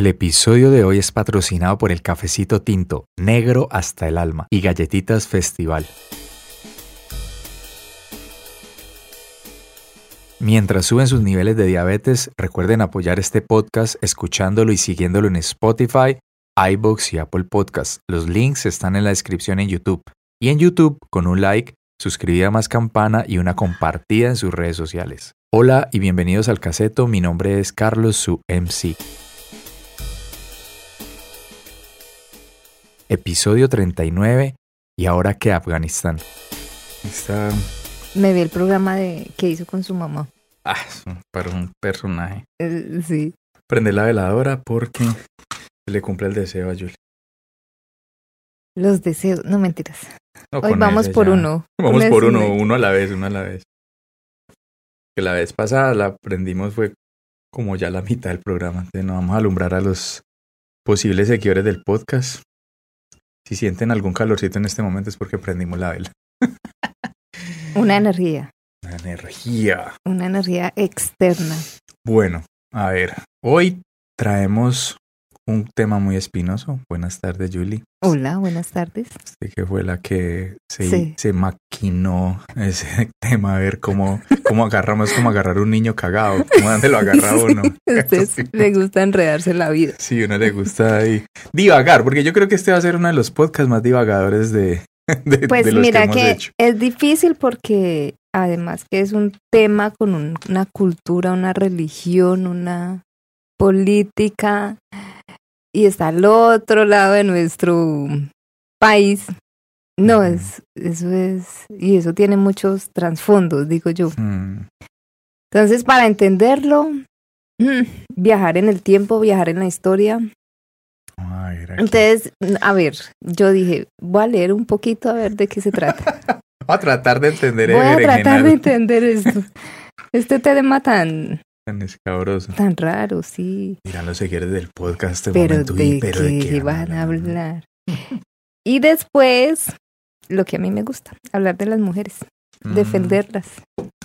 El episodio de hoy es patrocinado por el cafecito tinto, negro hasta el alma y galletitas festival. Mientras suben sus niveles de diabetes, recuerden apoyar este podcast escuchándolo y siguiéndolo en Spotify, iBooks y Apple Podcasts. Los links están en la descripción en YouTube. Y en YouTube, con un like, suscribida más campana y una compartida en sus redes sociales. Hola y bienvenidos al caseto, mi nombre es Carlos, su MC. Episodio 39 y ahora que Afganistán. Está... Me vi el programa de que hizo con su mamá. Ah, es un, per- un personaje. Eh, sí. Prende la veladora porque se le cumple el deseo a Julie. Los deseos, no mentiras. No, Hoy vamos por ya. uno. Vamos por uno, uno a la vez, uno a la vez. Que la vez pasada la aprendimos fue como ya la mitad del programa. Entonces nos vamos a alumbrar a los posibles seguidores del podcast. Si sienten algún calorcito en este momento es porque prendimos la vela. Una energía, La energía. una energía externa. Bueno, a ver, hoy traemos un tema muy espinoso. Buenas tardes, Julie. Hola, buenas tardes. Usted que fue la que se, Sí. se maquinó ese tema, a ver cómo, cómo agarramos, cómo agarrar un niño cagado, cómo dónde lo agarra uno. A le gusta enredarse la vida. Sí, uno le gusta ahí divagar, porque yo creo que este va a ser uno de los podcasts más divagadores de, de, Pues de los mira que hemos que hecho. es difícil porque además que es un tema con un- una cultura, una religión, una política y está al otro lado de nuestro país. No, es, eso es, y eso tiene muchos trasfondos, digo yo. Mm, Entonces, para entenderlo, mm, viajar en el tiempo, viajar en la historia. Entonces, a ver, yo dije, voy a leer un poquito a ver de qué se trata. Voy a tratar de entender Voy a tratar de entender esto. Este tema tan, tan escabroso. tan raro, sí. Dirán los seguidores del podcast este Pero momento, de "Uy, pero de qué van a hablar. Y después, lo que a mí me gusta, hablar de las mujeres, Mm, defenderlas.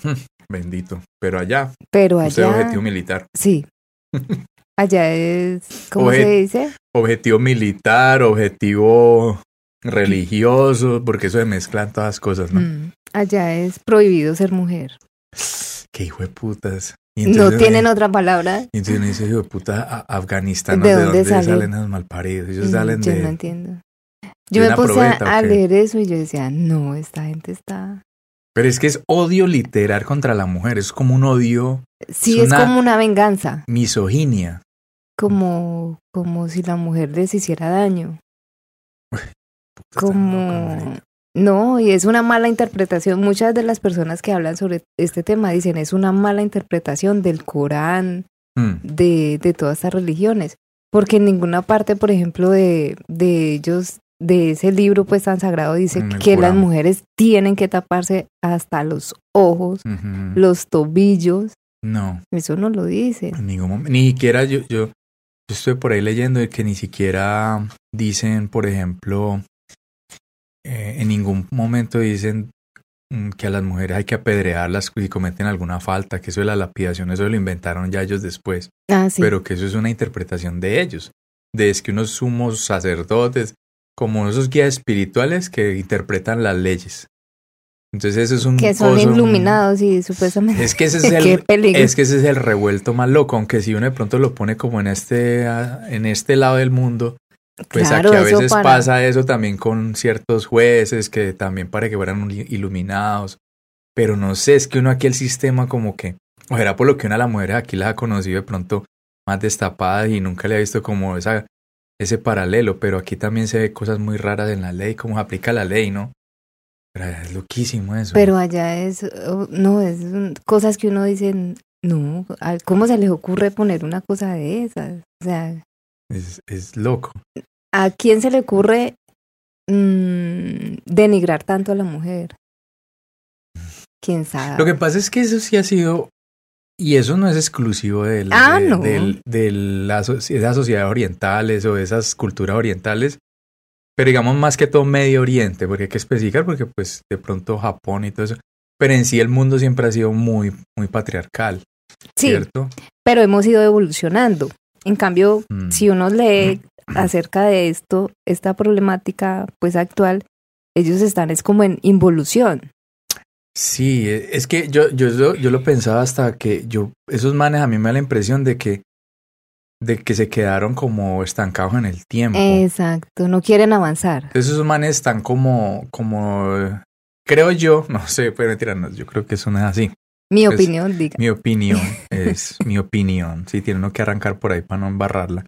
Bendito. Pero allá, Pero usted allá, objetivo militar. sí. Allá es, ¿cómo se dice? Objetivo militar, objetivo religioso, porque eso se mezclan todas las cosas, ¿no? Mm, Allá es prohibido ser mujer. Qué hijo de putas. Y No entonces, tienen eh, otra palabra. Y entonces uno dice, hijo de puta, Afganistán, ¿De ¿de, dónde dónde sale? salen esos malparidos? Ellos Mm, salen yo de... no entiendo. Yo me puse a, probeta, a leer eso y yo decía, no, esta gente está... Pero es que es odio literal contra la mujer. Es como un odio, Sí, Es es, como una venganza, misoginia. como, como si la mujer les hiciera daño. Puta, está loco, Como... No, y es una mala interpretación. Muchas de las personas que hablan sobre este tema dicen es una mala interpretación del Corán, Mm, de, de todas estas religiones. Porque en ninguna parte, por ejemplo, de, de ellos, de ese libro pues tan sagrado, dice que las mujeres tienen que taparse hasta los ojos, los tobillos. No, Eso no lo dice. en ningún momento. Ni siquiera yo, yo, yo estoy por ahí leyendo de que ni siquiera dicen, por ejemplo, eh, en ningún momento dicen mm, que a las mujeres hay que apedrearlas si cometen alguna falta, que eso de la lapidación, eso lo inventaron ya ellos después. Ah, sí. pero que eso es una interpretación de ellos, de es que unos sumos sacerdotes, como esos guías espirituales que interpretan las leyes. Entonces eso es un que son coso- iluminados y supuestamente. Es que ese es el es que ese es el revuelto más loco, aunque si uno de pronto lo pone como en este ah, en este lado del mundo, pues Claro, aquí a eso veces para- pasa eso también con ciertos jueces que también para que fueran il- iluminados. Pero no sé, es que uno aquí el sistema como que, o era por lo que una de las mujeres aquí las ha conocido de pronto más destapadas y nunca le ha visto como esa, ese paralelo, pero aquí también se ve cosas muy raras en la ley, cómo se aplica la ley, ¿no? Pero es loquísimo eso. Pero allá es. oh, No, es cosas que uno dice. No, ¿a- ¿cómo se les ocurre poner una cosa de esas? O sea, es, es loco. ¿a quién se le ocurre mm, denigrar tanto a la mujer? ¿Quién sabe? Lo que pasa es que eso sí ha sido, y eso no es exclusivo del, Ah, de, no. del- de de esas sociedades orientales o de esas culturas orientales, pero digamos más que todo Medio Oriente, porque hay que especificar, porque pues de pronto Japón y todo eso, pero en sí el mundo siempre ha sido muy, muy patriarcal, sí, ¿cierto? pero hemos ido evolucionando. En cambio, Mm. si uno lee acerca de esto, esta problemática pues actual, ellos están es como en involución. Sí, e- es que yo, yo, lo- yo lo pensaba hasta que yo, esos manes a mí me da la impresión de que, de que se quedaron como estancados en el tiempo. Exacto, no quieren avanzar. Esos manes están como, como, creo yo, no sé, pero mentira, no, yo creo que eso no es así. Mi opinión, diga. Mi opinión es mi opinión. Sí, tiene uno que arrancar por ahí para no embarrarla.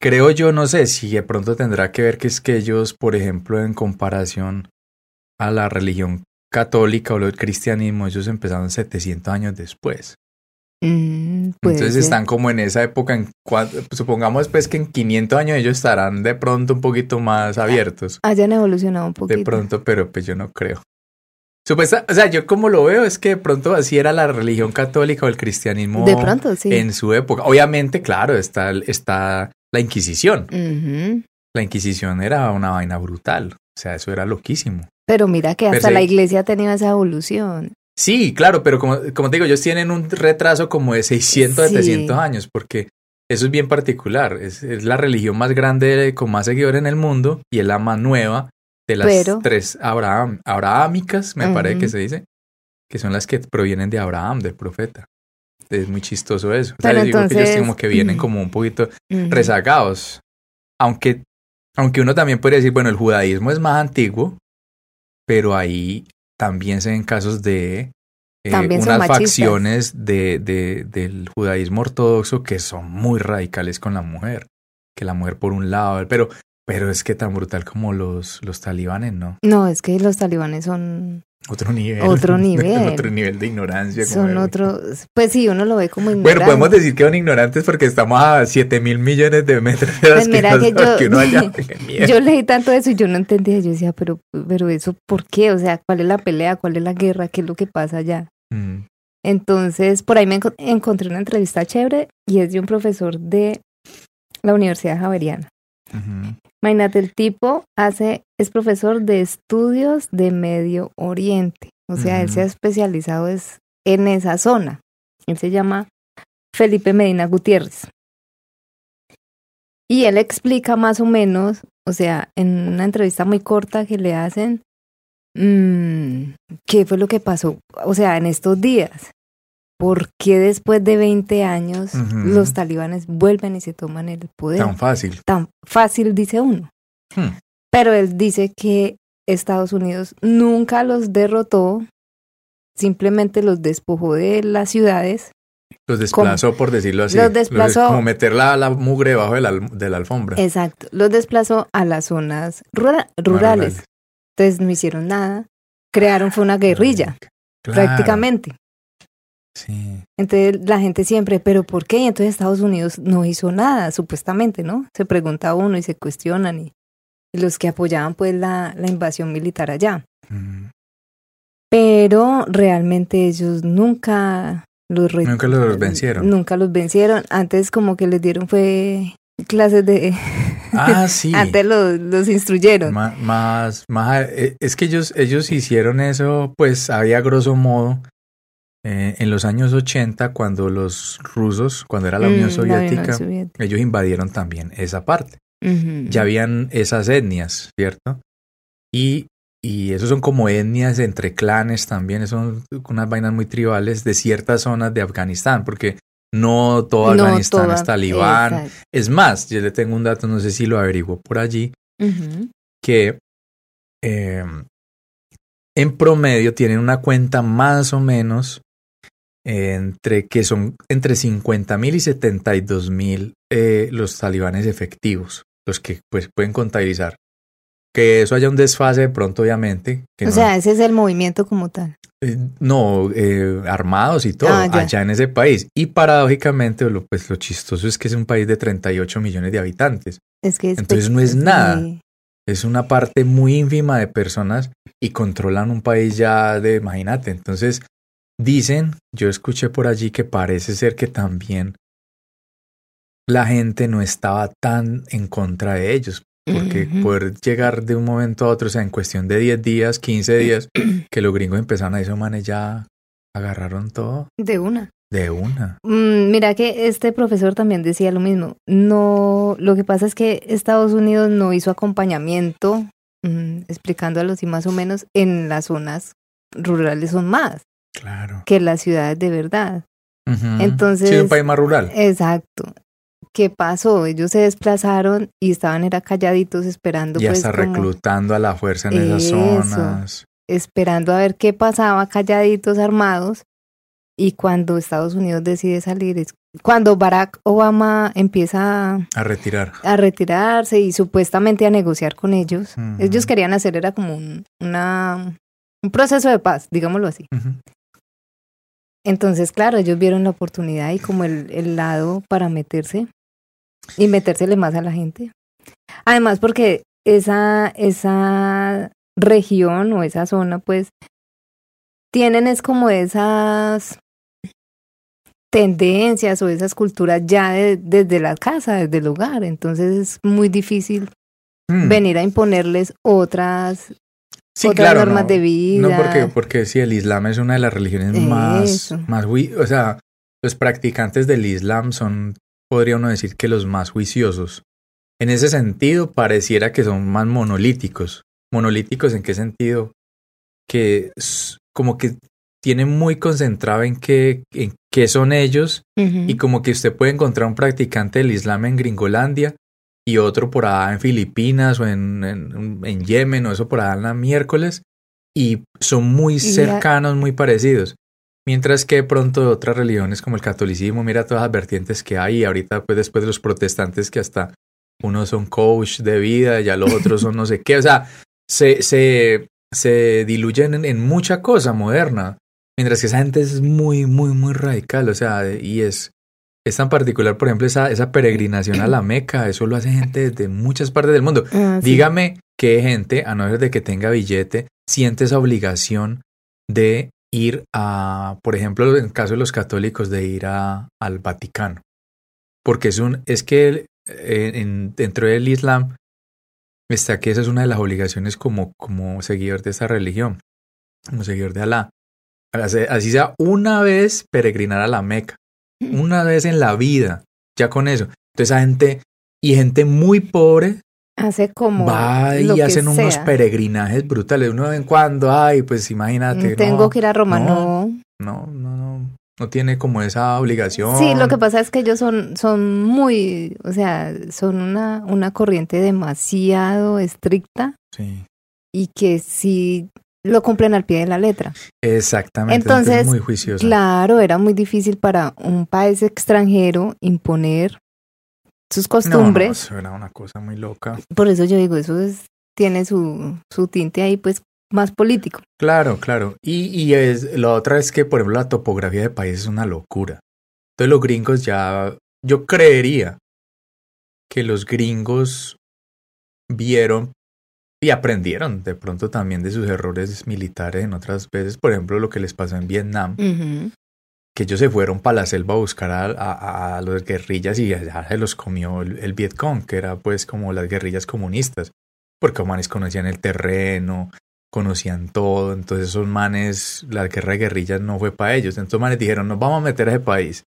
Creo yo, no sé si de pronto tendrá que ver que es que ellos, por ejemplo, en comparación a la religión católica o el cristianismo, ellos empezaron 700 años después. Mm, Entonces ser. están como en esa época, en supongamos pues que en 500 años ellos estarán de pronto un poquito más abiertos. Hayan evolucionado un poquito. De pronto, pero pues yo no creo. Supuesta, o sea, yo como lo veo es que de pronto así era la religión católica o el cristianismo De pronto, sí. en su época. Obviamente, claro, está, está la Inquisición. La Inquisición era una vaina brutal. O sea, eso era loquísimo. Pero mira que hasta Perse- la iglesia ha tenido esa evolución. Sí, claro, pero como, como te digo, ellos tienen un retraso como de 600, Sí. 700 años, porque eso es bien particular. Es, es la religión más grande con más seguidores en el mundo y es la más nueva de las Pero- tres Abraham, abrahámicas, me parece que se dice, que son las que provienen de Abraham, del profeta. Es muy chistoso eso. O sea, que ellos como que vienen como un poquito rezagados. Aunque, aunque uno también podría decir, bueno, el judaísmo es más antiguo, pero ahí también se ven casos de eh, unas facciones de, de- del judaísmo ortodoxo que son muy radicales con la mujer. Que la mujer por un lado, pero, pero es que tan brutal como los, los talibanes, ¿no? No, es que los talibanes son, Otro nivel. Otro nivel. otro nivel de ignorancia. como son otros. Pues sí, uno lo ve como Bueno, ignorante. podemos decir que son ignorantes porque estamos a 7 mil millones de metros de las Pues mira que yo- uno. Qué miedo. Yo leí tanto eso y yo no entendía. Yo decía, pero, pero eso, ¿por qué? O sea, ¿cuál es la pelea? ¿Cuál es la guerra? ¿Qué es lo que pasa allá? Mm. Entonces, por ahí me enco- encontré una entrevista chévere y es de un profesor de la Universidad Javeriana. Imagínate, el tipo hace, es profesor de estudios de Medio Oriente. O sea, él se ha especializado es en esa zona. Él se llama Felipe Medina Gutiérrez. Y él explica más o menos, o sea, en una entrevista muy corta que le hacen, mm, qué fue lo que pasó, o sea, en estos días. ¿Por qué después de 20 años los talibanes vuelven y se toman el poder? Tan fácil. tan fácil, dice uno. Hmm. Pero él dice que Estados Unidos nunca los derrotó, simplemente los despojó de las ciudades. Los desplazó, por decirlo así. Los desplazó- como meter la, la mugre debajo de la, de la alfombra. Exacto, los desplazó a las zonas rura- rurales. Entonces no hicieron nada. Crearon fue una guerrilla, Claro, prácticamente. Sí. Entonces la gente siempre, ¿pero por qué? Y entonces Estados Unidos no hizo nada, supuestamente, ¿no? Se pregunta uno y se cuestionan y, y los que apoyaban pues la, la invasión militar allá. Mm. pero realmente ellos nunca los Nunca los vencieron. Nunca los vencieron. Antes como que les dieron fue clases de Ah, sí. antes los, los instruyeron. Más, más, eh, es que ellos, ellos hicieron eso, pues había grosso modo eh, en los años 80 cuando los rusos, cuando era la Unión Mm, la Unión Soviética, ellos invadieron también esa parte. Ya habían esas etnias, ¿cierto? Y, y eso son como etnias entre clanes también, son unas vainas muy tribales de ciertas zonas de Afganistán, porque no todo No Afganistán toda- es talibán. Exacto. Es más, yo le tengo un dato, no sé si lo averiguo por allí, que eh, en promedio tienen una cuenta más o menos entre que son entre 50 mil y 72 mil eh, los talibanes efectivos, los que pues pueden contabilizar. Que eso haya un desfase de pronto, obviamente. Que O no, sea, ese es el movimiento como tal. eh, no, eh, armados y todo, Ah, allá en ese país. Y paradójicamente, lo, pues lo chistoso es que es un país de 38 millones de habitantes. Es que es Entonces no es nada. sí. Es una parte muy ínfima de personas y controlan un país ya de, imagínate. Entonces, dicen, yo escuché por allí que parece ser que también la gente no estaba tan en contra de ellos. Porque Ujú. poder llegar de un momento a otro, o sea, en cuestión de 10 días, 15 días, que los gringos empezaron a decir, manes, ya agarraron todo. De una. De una. Mm, mira que este profesor también decía lo mismo. No, lo que pasa es que Estados Unidos no hizo acompañamiento, mm, explicándolo así más o menos, en las zonas rurales son más Claro. que las ciudades de verdad. Ujú. Entonces- Sí, un país más rural. Exacto. ¿Qué pasó? Ellos se desplazaron y estaban era calladitos esperando Y pues hasta como- reclutando a la fuerza en esas zonas. esperando a ver qué pasaba, calladitos, armados. Y cuando Estados Unidos decide salir, es cuando Barack Obama empieza a, A retirar. a retirarse y supuestamente a negociar con ellos, ellos querían hacer era como un, una, un proceso de paz, digámoslo así. Ujú. Entonces, claro, ellos vieron la oportunidad y como el, el lado para meterse y metérsele más a la gente. Además, porque esa, esa región o esa zona, pues, tienen es como esas tendencias o esas culturas ya de- desde la casa, desde el hogar. Entonces es muy difícil Mm. venir a imponerles otras, Sí, otras claro, normas no. de vida. No, porque, porque sí, el Islam es una de las religiones más, Eso. más, o sea, los practicantes del Islam son, podría uno decir que los más juiciosos. En ese sentido, pareciera que son más monolíticos. ¿Monolíticos en qué sentido? Que como que tienen muy concentrado en qué, en qué son ellos y como que usted puede encontrar un practicante del Islam en Gringolandia y otro por allá en Filipinas o en, en, en Yemen o eso por allá en la miércoles y son muy cercanos, muy parecidos. Mientras que de pronto otras religiones como el catolicismo, mira todas las vertientes que hay y ahorita pues después de los protestantes que hasta unos son coach de vida, ya los otros son no sé qué, o sea, se, se, se diluyen en, en mucha cosa moderna. Mientras que esa gente es muy, muy, muy radical, o sea, y es, es tan particular, por ejemplo, esa, esa peregrinación a la Meca, eso lo hace gente de muchas partes del mundo. Ah, sí. Dígame qué gente, a no ser de que tenga billete, siente esa obligación de ir a, por ejemplo, en el caso de los católicos, de ir a, al Vaticano. Porque es un, es que eh, en- dentro del Islam está que esa es una de las obligaciones como, como seguidor de esta religión, como seguidor de Alá. Así sea una vez peregrinar a la Meca, una vez en la vida, ya con eso. Entonces gente, y gente muy pobre, hace como va y hacen unos peregrinajes brutales. Uno de vez en cuando, ay, pues imagínate. Tengo no, que ir a Roma, no, no. no, no, no, no tiene como esa obligación. Sí, lo que pasa es que ellos son, son muy, o sea, son una, una corriente demasiado estricta Sí, y que sí lo cumplen al pie de la letra. exactamente. Entonces, es muy juicioso. Claro, era muy difícil para un país extranjero imponer sus No, no, costumbres. eso era una cosa muy loca. Por eso yo digo, eso es, tiene su, su tinte ahí, pues, más político. Claro, claro. Y, y es, la otra es que, por ejemplo, la topografía del país es una locura. Entonces los gringos ya, yo creería que los gringos vieron y aprendieron de pronto también de sus errores militares en otras veces, por ejemplo, lo que les pasó en Vietnam, que ellos se fueron para la selva a buscar a, a, a los guerrillas y allá se los comió el, el Vietcong, que era pues como las guerrillas comunistas, porque los manes conocían el terreno, conocían todo, entonces esos manes, la guerra de guerrillas no fue para ellos, entonces manes dijeron, nos vamos a meter a ese país,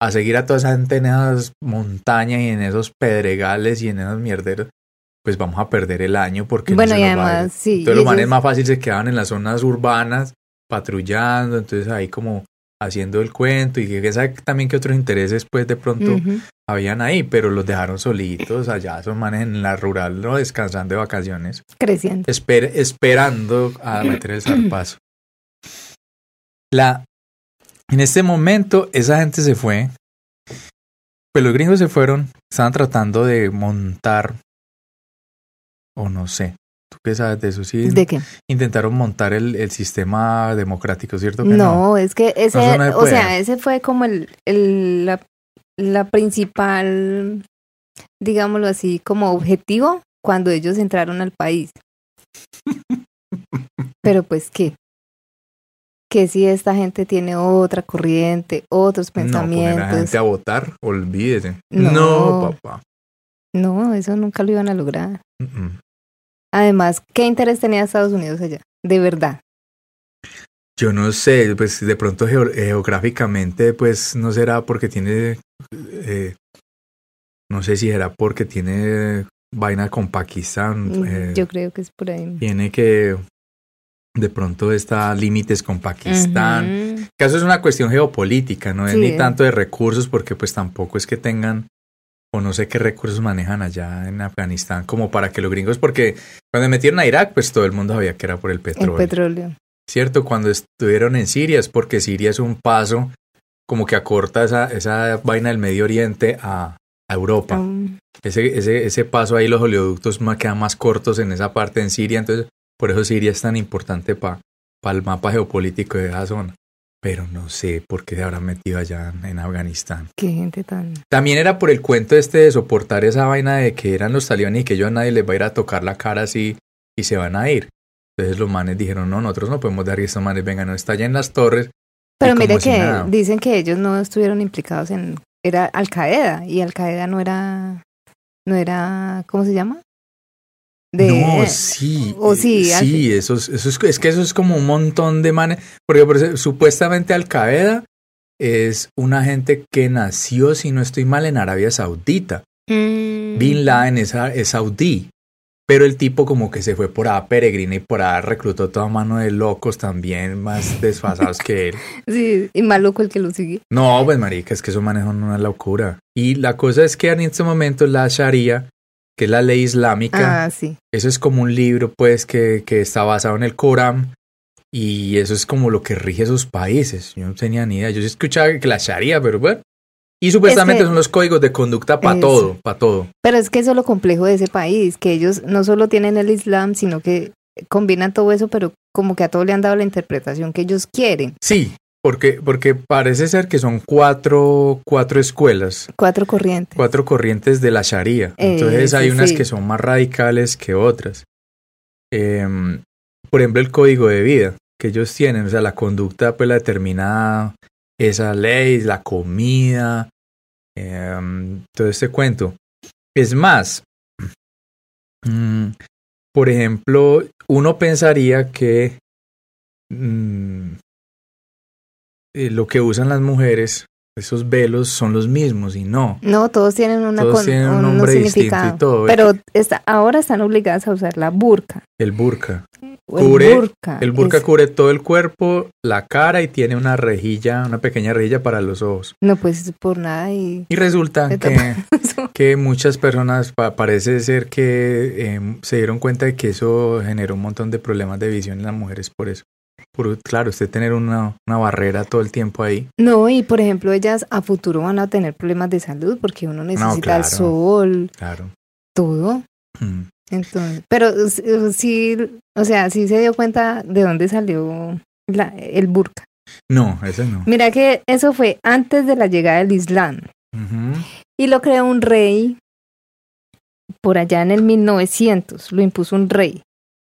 a seguir a toda esa gente en esas montañas y en esos pedregales y en esos mierderos, pues vamos a perder el año porque no Bueno, se y nos va a ir". además, sí. Entonces y los manes ellos- más fácil se quedaban en las zonas urbanas, patrullando, entonces ahí como haciendo el cuento y que sabe también que otros intereses pues de pronto habían ahí, pero los dejaron solitos allá, esos manes en la rural, ¿no? descansando de vacaciones, creciendo. esper- esperando a meter el zarpazo. La, en este momento esa gente se fue, pues los gringos se fueron, estaban tratando de montar, o no sé, ¿tú qué sabes de eso? Sí, ¿De qué? intentaron montar el, el sistema democrático, ¿cierto? Que No, es que ese, no o sea, ese fue como el, el la, la principal, digámoslo así, como objetivo cuando ellos entraron al país. Pero pues qué, que si esta gente tiene otra corriente, otros No, poner a pensamientos, gente a votar, olvídese. No. Papá. no, eso nunca lo iban a lograr. Mm, mm. Además, ¿qué interés tenía Estados Unidos allá? De verdad. Yo no sé, pues de pronto geo- geográficamente, pues no será porque tiene, eh, no sé si será porque tiene vaina con Pakistán, eh, Yo creo que es por ahí. tiene que de pronto está límites con Pakistán. Ujú. Que eso es una cuestión geopolítica, no es Sí. ni tanto de recursos, porque pues tampoco es que tengan o no sé qué recursos manejan allá en Afganistán como para que los gringos, porque cuando metieron a Irak, pues todo el mundo sabía que era por el El petróleo. petróleo. ¿cierto? Cuando estuvieron en Siria es porque Siria es un paso como que acorta esa, esa vaina del Medio Oriente a, a Europa. Um, Ese, ese, ese paso ahí, los oleoductos más, quedan más cortos en esa parte en Siria, entonces por eso Siria es tan importante para el mapa geopolítico de esa zona. Pero no sé por qué se habrán metido allá en, en Afganistán. qué gente tan. También era por el cuento este de soportar esa vaina de que eran los talibanes y que yo a nadie les va a ir a tocar la cara así y se van a ir. Entonces los manes dijeron, no, nosotros no podemos dar y estos manes vengan, no estallen las torres. Pero mire que dicen que ellos no estuvieron implicados en. Era Al Qaeda y Al Qaeda no era. No era. ¿Cómo se llama? De, no, sí. o sí, eh, sí, eso es, eso es, es que eso es como un montón de manes. Porque supuestamente Al Qaeda es una gente que nació, si no estoy mal, en Arabia Saudita. Mm, Bin Laden es, a- es saudí. Pero el tipo como que se fue por ahí peregrina y por ahí reclutó toda mano de locos también, más desfasados que él. Sí, y maluco el que lo sigue. No, pues marica, es que eso manejan una locura. Y la cosa es que en este momento la Sharia, que es la ley islámica, Ah, sí. eso es como un libro pues que, que está basado en el Corán y eso es como lo que rige esos países. Yo no tenía ni idea. Yo sí escuchaba que la Sharia, pero bueno. Y supuestamente que- son los códigos de conducta para todo, para todo. Pero es que eso es lo complejo de ese país, que ellos no solo tienen el Islam, sino que combinan todo eso, pero como que a todo le han dado la interpretación que ellos quieren. Sí, porque, porque parece ser que son cuatro, cuatro escuelas, Cuatro corrientes. cuatro corrientes de la Sharia. Entonces hay unas sí. que son más radicales que otras. Em, por ejemplo, el código de vida que ellos tienen, o sea, la conducta pues la determina esa ley, la comida, em, todo este cuento. Es más, mm, por ejemplo, uno pensaría que mm, eh, lo que usan las mujeres, esos velos, son los mismos y no. No, todos tienen una Todos con- tienen un un nombre distinto y todo. Pero está, ahora están obligadas a usar la burka. El burka. Cubre- el burka. El burka es- cubre todo el cuerpo, la cara y tiene una rejilla, una pequeña rejilla para los ojos. No, pues por nada y... Y resulta que, que muchas personas pa- parece ser que em, se dieron cuenta de que eso generó un montón de problemas de visión en las mujeres por eso. Por, claro, usted tener una, una barrera todo el tiempo ahí. No, y por ejemplo, ellas a futuro van a tener problemas de salud porque uno necesita claro. el sol, Claro. todo. Mm. Entonces, pero eh, sí, o sea, sí se dio cuenta de dónde salió la- el burka. No, ese no. Mira que eso fue antes de la llegada del Islam y lo creó un rey por allá en el 1900, lo impuso un rey.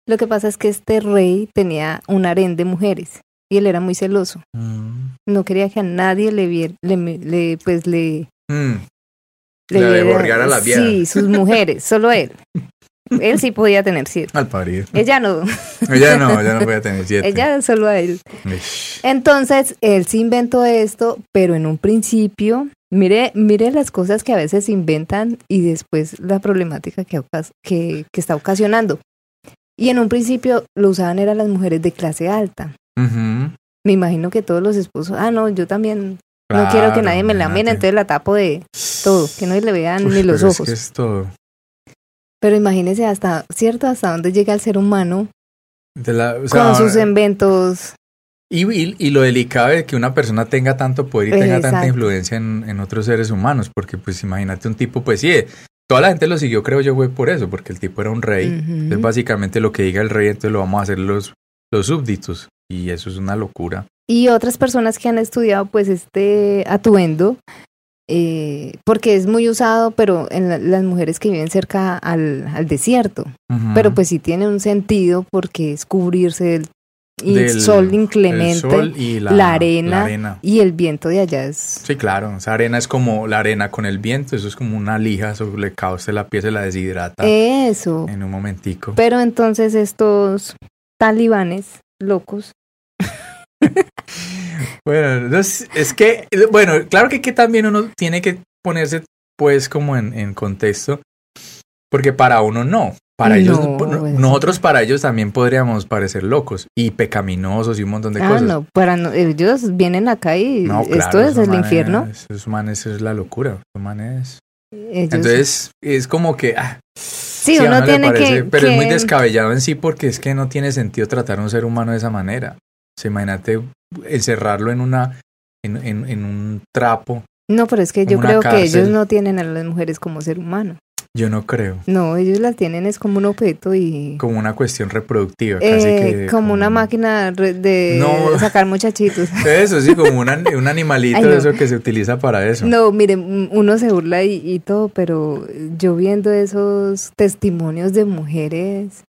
Lo que pasa es que este rey tenía un harén de mujeres y él era muy celoso. Mm. No quería que a nadie le viera, le, le- pues le, Mm. le La viera- la. Sí, sus mujeres, solo él. Él sí podía tener siete. Al parido. Ella no, Ella no, ella no voy a tener siete. ella solo a él. Ish. Entonces, él se inventó esto, pero en un principio, mire, mire las cosas que a veces se inventan y después la problemática que, que está ocasionando. Y en un principio lo usaban eran las mujeres de clase alta. Me imagino que todos los esposos, ah, no, yo también no quiero que nadie me la mire, entonces la tapo de todo, que no le vean ni los pero es ojos. que es todo. Pero imagínese hasta, ¿cierto? Hasta dónde llega el ser humano De la- o sea, con sus inventos. y, y- y lo delicado de que una persona tenga tanto poder y tenga tanta influencia en, en otros seres humanos, porque pues imagínate un tipo, pues sí, toda la gente lo siguió, creo yo, fue por eso, porque el tipo era un rey. Ujú. Entonces básicamente lo que diga el rey, entonces lo vamos a hacer los, los súbditos. Y eso es una locura. y otras personas que han estudiado pues este atuendo eh, porque es muy usado pero en la- las mujeres que viven cerca al, al desierto pero pues sí tiene un sentido porque es cubrirse del, y Del- sol El inclemente sol y la, la arena. la arena. y el viento de allá es Sí, claro, esa arena es como la arena con el viento, eso es como una lija, eso le cae a usted la piel, se la deshidrata eso en un momentico. pero entonces estos talibanes locos bueno, no es, es que, bueno, claro que, que también uno tiene que ponerse pues como en, en contexto, porque para uno no. Para ellos, No, no- pues. nosotros para ellos también podríamos parecer locos y pecaminosos y un montón de Ah, cosas. no, para no- ellos vienen acá y No, esto es el manes- infierno. Esos manes, es la locura. Esos manes. Ellos- Entonces, es como que. ah, sí, a uno le tiene parece, que, Pero es muy descabellado en sí porque es que no tiene sentido tratar a un ser humano de esa manera. O sea, imagínate encerrarlo en una. En, en, en un trapo. No, pero es que yo creo que ellos no tienen a las mujeres como ser humano. Yo no creo. No, ellos las tienen es como un objeto y Como una cuestión reproductiva. Casi eh, que como una máquina de No. sacar muchachitos. Eso sí, como una- un animalito Ay, no. de eso que se utiliza para eso. No, miren, uno se burla y, y todo, pero yo viendo esos testimonios de mujeres,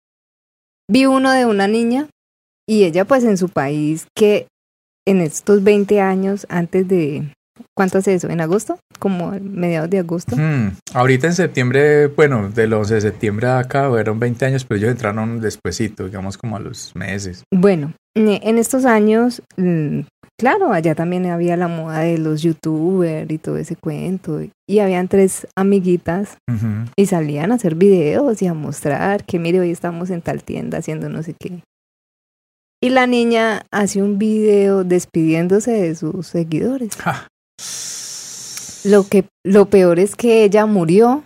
vi uno de una niña y ella pues en su país que en estos 20 años antes de, ¿cuánto hace eso? ¿En agosto? Como mediados de agosto. Hmm, Ahorita en septiembre, bueno, del 11 de septiembre a acá fueron 20 años, pero ellos entraron despuesito, digamos como a los meses. Bueno, eh, en estos años, mm, claro, allá también había la moda de los youtubers y todo ese cuento. Y habían tres amiguitas y salían a hacer videos y a mostrar que mire, hoy estamos en tal tienda haciendo no sé qué. Y la niña hace un video despidiéndose de sus seguidores. Ja. Lo que lo peor es que ella murió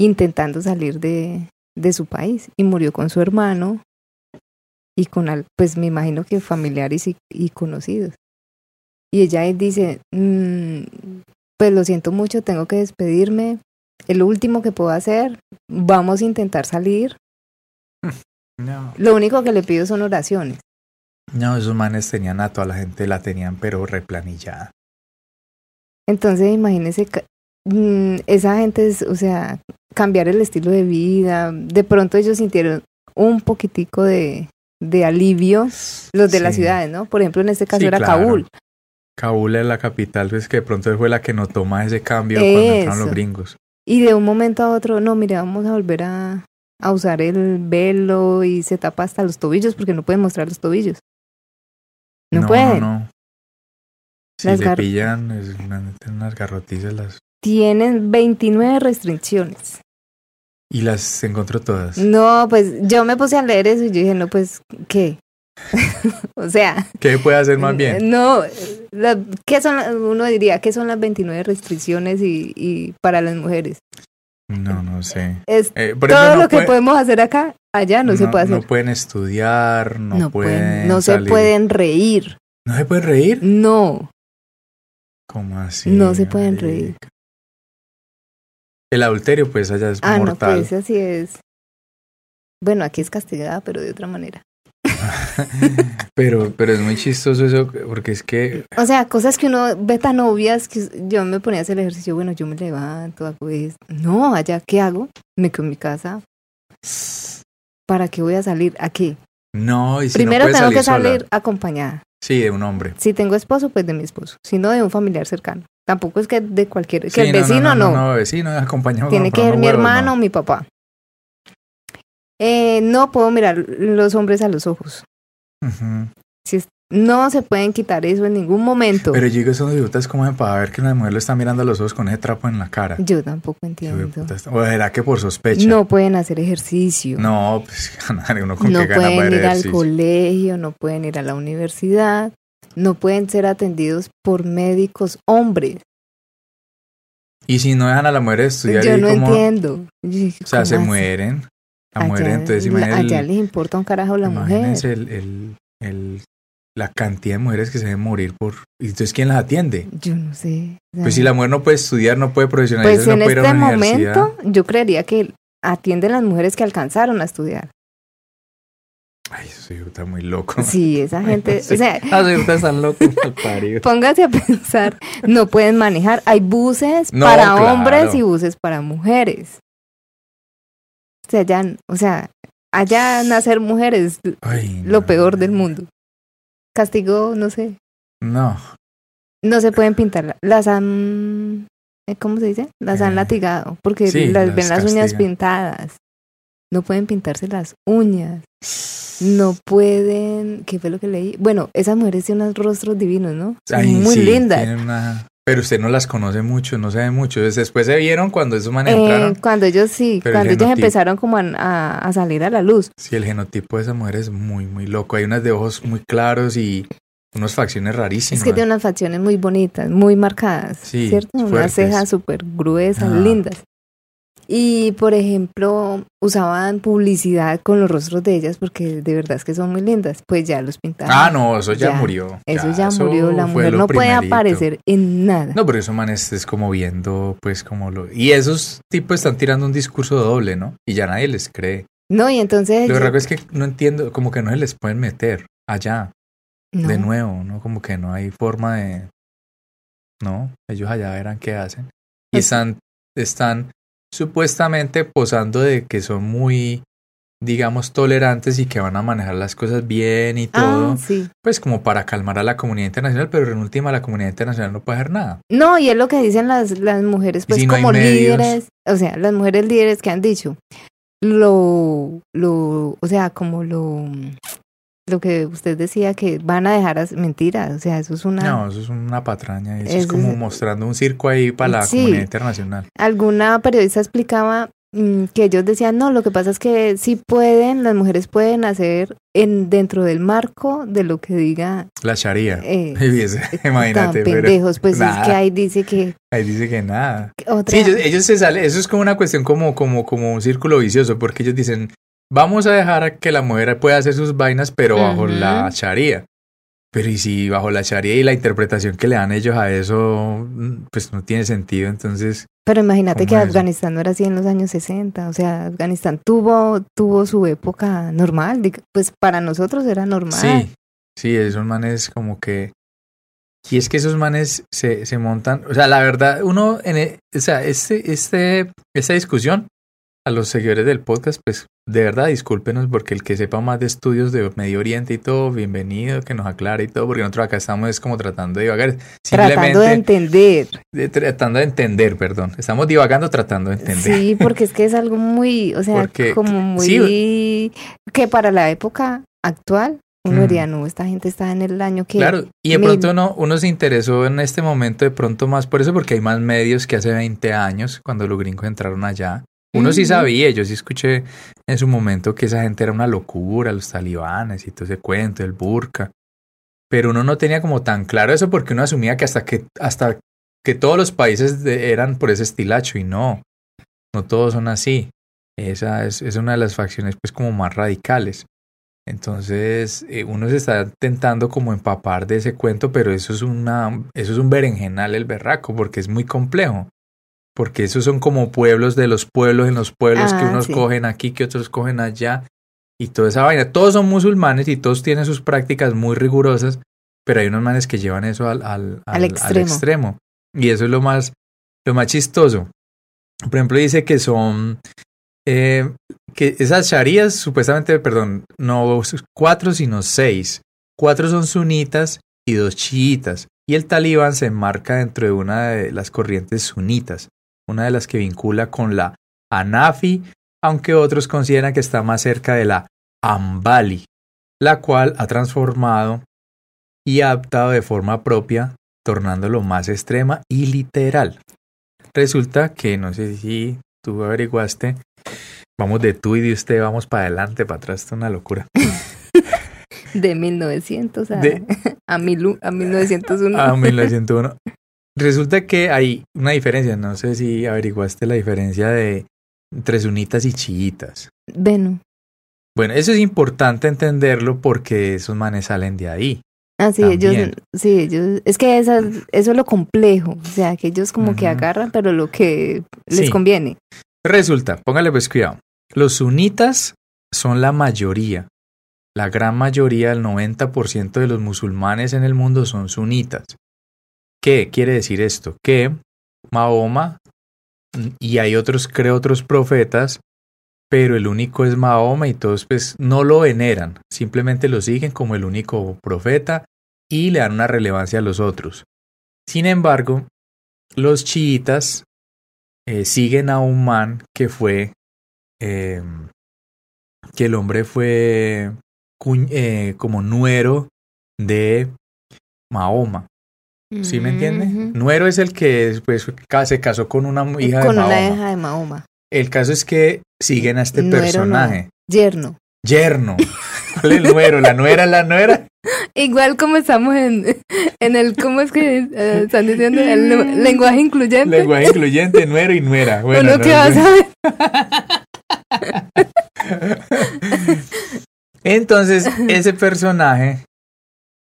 intentando salir de, de su país y murió con su hermano y con al- pues me imagino que familiares y, y conocidos. Y ella dice, "Mm, pues lo siento mucho, tengo que despedirme. El último que puedo hacer, vamos a intentar salir. No. Lo único que le pido son oraciones. No, esos manes tenían a toda la gente, la tenían pero replanillada. Entonces, imagínese, ca- mm, esa gente es, o sea, cambiar el estilo de vida. De pronto ellos sintieron un poquitico de, de alivio, los de las ciudades, ¿no? Por ejemplo, en este caso Sí, era claro. Kabul. Kabul es la capital, pues que de pronto fue la que no toma ese cambio cuando entraron los gringos. Y de un momento a otro, no, mira, vamos a volver a, a usar el velo y se tapa hasta los tobillos porque no pueden mostrar los tobillos. No, pueden. No, no. Si Las pillan, es, unas garrotizas las, Tienen 29 restricciones. y las encontró todas. No, pues yo me puse a leer eso y yo dije, no, pues, ¿qué? o sea, ¿Qué puede hacer más bien? no, la- ¿qué son, uno diría, ¿qué son las 29 restricciones y, y para las mujeres? No, no sé. Es Eh, por todo no lo que puede- podemos hacer acá, allá no, se puede hacer. No pueden estudiar, no, No, pueden, pueden, no se pueden reír. ¿No se pueden reír? No, ¿Cómo así? No se pueden marica? reír. El adulterio, pues, allá es ah, no, mortal. pues así es. Bueno, aquí es castigada, pero de otra manera. pero, pero es muy chistoso eso, porque es que O sea, cosas que uno ve tan obvias que yo me ponía a hacer el ejercicio, bueno, yo me levanto, hago esto. No, allá, ¿qué hago? Me quedo en mi casa. ¿Para qué voy a salir? ¿A qué? no, y si Primero no tengo salir que salir sola. acompañada. Sí, de un hombre. Si tengo esposo, pues de mi esposo. Si no, de un familiar cercano. Tampoco es que de cualquier... Que Sí, el no, vecino no. No, vecino, acompañamos. Tiene que ser mi hermano o mi papá. Eh, no puedo mirar los hombres a los ojos. Si es- no se pueden quitar eso en ningún momento. Pero yo digo, son idiotas como de para ver que una mujer lo está mirando a los ojos con ese trapo en la cara. Yo tampoco entiendo. ¿O será que por sospecha? No pueden hacer ejercicio. No, pues ganar uno con No qué gana para pueden ir al colegio, no pueden ir a la universidad, no pueden ser atendidos por médicos hombres. Y si no dejan a la mujer estudiar, Yo ¿y no entiendo. O sea, se mueren. La mueren, entonces la- allá les importa un carajo la mujer. el, el, el- la cantidad de mujeres que se deben morir por... ¿Y entonces quién las atiende? Yo no sé. Pues si la mujer no puede estudiar, no puede profesionalizarse, pues en no puede ir a este una momento yo creería que atienden las mujeres que alcanzaron a estudiar. Ay, eso está muy loco. Sí, esa gente, Sí. o sea, Ah, sí, están locos, póngase a pensar, no pueden manejar. Hay buses No, para claro. hombres y buses para mujeres. O sea, ya, o sea, allá nacer mujeres Ay, lo no. peor del mundo. Castigo, no sé. No, No se pueden pintar. Las han, eh, ¿cómo se dice? Las han Eh, latigado porque sí, las las ven las uñas pintadas. no pueden pintarse las uñas, no pueden, ¿qué fue lo que leí? Bueno, esas mujeres tienen unos rostros divinos, ¿no? Ay, muy sí, lindas. tienen una- Pero usted no las conoce mucho, no sabe mucho. Después se vieron cuando esos manes Eh, entraron. cuando ellos sí, Pero el cuando ellos empezaron como a, salir a la luz. Sí, el genotipo de esa mujer es muy, muy loco. Hay unas de ojos muy claros y unas facciones rarísimas. Es que tiene unas facciones muy bonitas, muy marcadas, Sí, ¿cierto? Unas fuertes. cejas súper gruesas, Ah. lindas. Y, por ejemplo, usaban publicidad con los rostros de ellas porque de verdad es que son muy lindas. Pues ya los pintaron. Ah, no, eso ya, Ya, murió. Eso ya, murió. La mujer no puede aparecer en nada. No, pero esos manes es como viendo, pues, como lo... Y esos tipos están tirando un discurso doble, ¿no? Y ya nadie les cree. No, y entonces... Lo yo- raro es que no entiendo, como que no se les pueden meter allá, no. de nuevo, ¿no? Como que no hay forma de... No, ellos allá verán qué hacen. Y están, están supuestamente posando de que son muy, digamos, tolerantes y que van a manejar las cosas bien y todo. Ah, sí. Pues como para calmar a la comunidad internacional, pero en última la comunidad internacional no puede hacer nnada. No, y es lo que dicen las, las mujeres, pues si no hay como líderes, o sea, las mujeres líderes que han dicho, lo, lo, o sea, como lo, lo que usted decía que van a dejar as- mentiras, o sea, eso es una, No, eso es una patraña. Eso es como es- mostrando un circo ahí para la Sí. comunidad internacional. alguna periodista explicaba mm, que ellos decían, no, lo que pasa es que sí pueden, las mujeres pueden hacer en dentro del marco de lo que diga, La Sharia. eh, tan Imagínate, pero pendejos, pues es nada. que ahí dice que ahí dice que nada. otra, Sí, ellos, ellos se salen, eso es como una cuestión como, como, como un círculo vicioso, porque ellos dicen, vamos a dejar a que la mujer pueda hacer sus vainas, pero bajo la Sharia. Pero y si bajo la Sharia y la interpretación que le dan ellos a eso, mm, pues no tiene sentido, entonces... Pero imagínate que. Afganistán no era así en los años 60, o sea, Afganistán tuvo tuvo su época normal, pues para nosotros era normal. Sí, sí, esos manes como que... Y es que esos manes se, se montan, o sea, la verdad, uno, en e- o sea, este, este, esta discusión, a los seguidores del podcast, pues de verdad discúlpenos porque el que sepa más de estudios de Medio Oriente y todo, bienvenido, que nos aclare y todo, porque nosotros acá estamos es como tratando de divagar, Tratando de entender. de- tratando de entender, perdón, estamos divagando tratando de entender. Sí, porque es que es algo muy, o sea, Porque- como muy sí. que para la época actual uno diría, no, esta gente está en el año que Claro, y de mil- pronto no, uno se interesó en este momento de pronto más por eso, porque hay más medios que hace 20 años, cuando los gringos entraron allá. Uno sí sabía, yo sí escuché en su momento que esa gente era una locura, los talibanes y todo ese cuento, el burka. Pero uno no tenía como tan claro eso porque uno asumía que hasta que, hasta que todos los países de- eran por ese estilacho y no, no todos son así. Esa es, es una de las facciones pues como más radicales. Entonces eh, uno se está intentando como empapar de ese cuento, pero eso es una, eso es un berenjenal el berraco, porque es muy complejo. Porque esos son como pueblos de los pueblos en los pueblos que Ah, unos sí. cogen aquí, que otros cogen allá, y toda esa vaina. Todos son musulmanes y todos tienen sus prácticas muy rigurosas, pero hay unos manes que llevan eso al, al, Al extremo. extremo. Y eso es lo más, lo más chistoso. Por ejemplo, dice que son eh, que esas sharías, supuestamente, perdón, no cuatro, sino seis. Cuatro son sunitas y dos chiitas. Y el talibán se enmarca dentro de una de las corrientes sunitas, una de las que vincula con la Hanafi, aunque otros consideran que está más cerca de la Ambali, la cual ha transformado y adaptado de forma propia, tornándolo más extrema y literal. Resulta que, no sé si tú averiguaste, vamos de tú y de usted, vamos para adelante, para atrás, es una locura. de 1900 a, De- a, mil, a 1901. A 1901. Resulta que hay una diferencia, no sé si averiguaste la diferencia de entre sunitas y chiitas. Bueno, Bueno, eso es importante entenderlo porque esos manes salen de ahí. ah, sí, También. ellos, sí, ellos, es que esa- eso es lo complejo, o sea, que ellos como que agarran, pero lo que les Sí. conviene. Resulta, póngale pues cuidado. Los sunitas son la mayoría. La gran mayoría, el 90% de los musulmanes en el mundo son sunitas. ¿Qué quiere decir esto? Que Mahoma, y hay otros, creo, otros profetas, pero el único es Mahoma y todos pues no lo veneran, simplemente lo siguen como el único profeta y le dan una relevancia a los otros. Sin embargo, los chiitas eh, siguen a un man que fue eh, que el hombre fue eh, como nuero de Mahoma. ¿Sí me entiende? Nuero es el que después se casó con una hija Con de una Mahoma. hija de Mahoma. El caso es que siguen a este Nuero no. personaje. Yerno. Yerno. ¿Cuál es el nuero? ¿La nuera? ¿La nuera? Igual como estamos en, en el, ¿cómo es que eh, están diciendo? El lenguaje incluyente. Lenguaje incluyente, nuero y nuera. Bueno, Uno no que sé. va a saber. Entonces, ese personaje.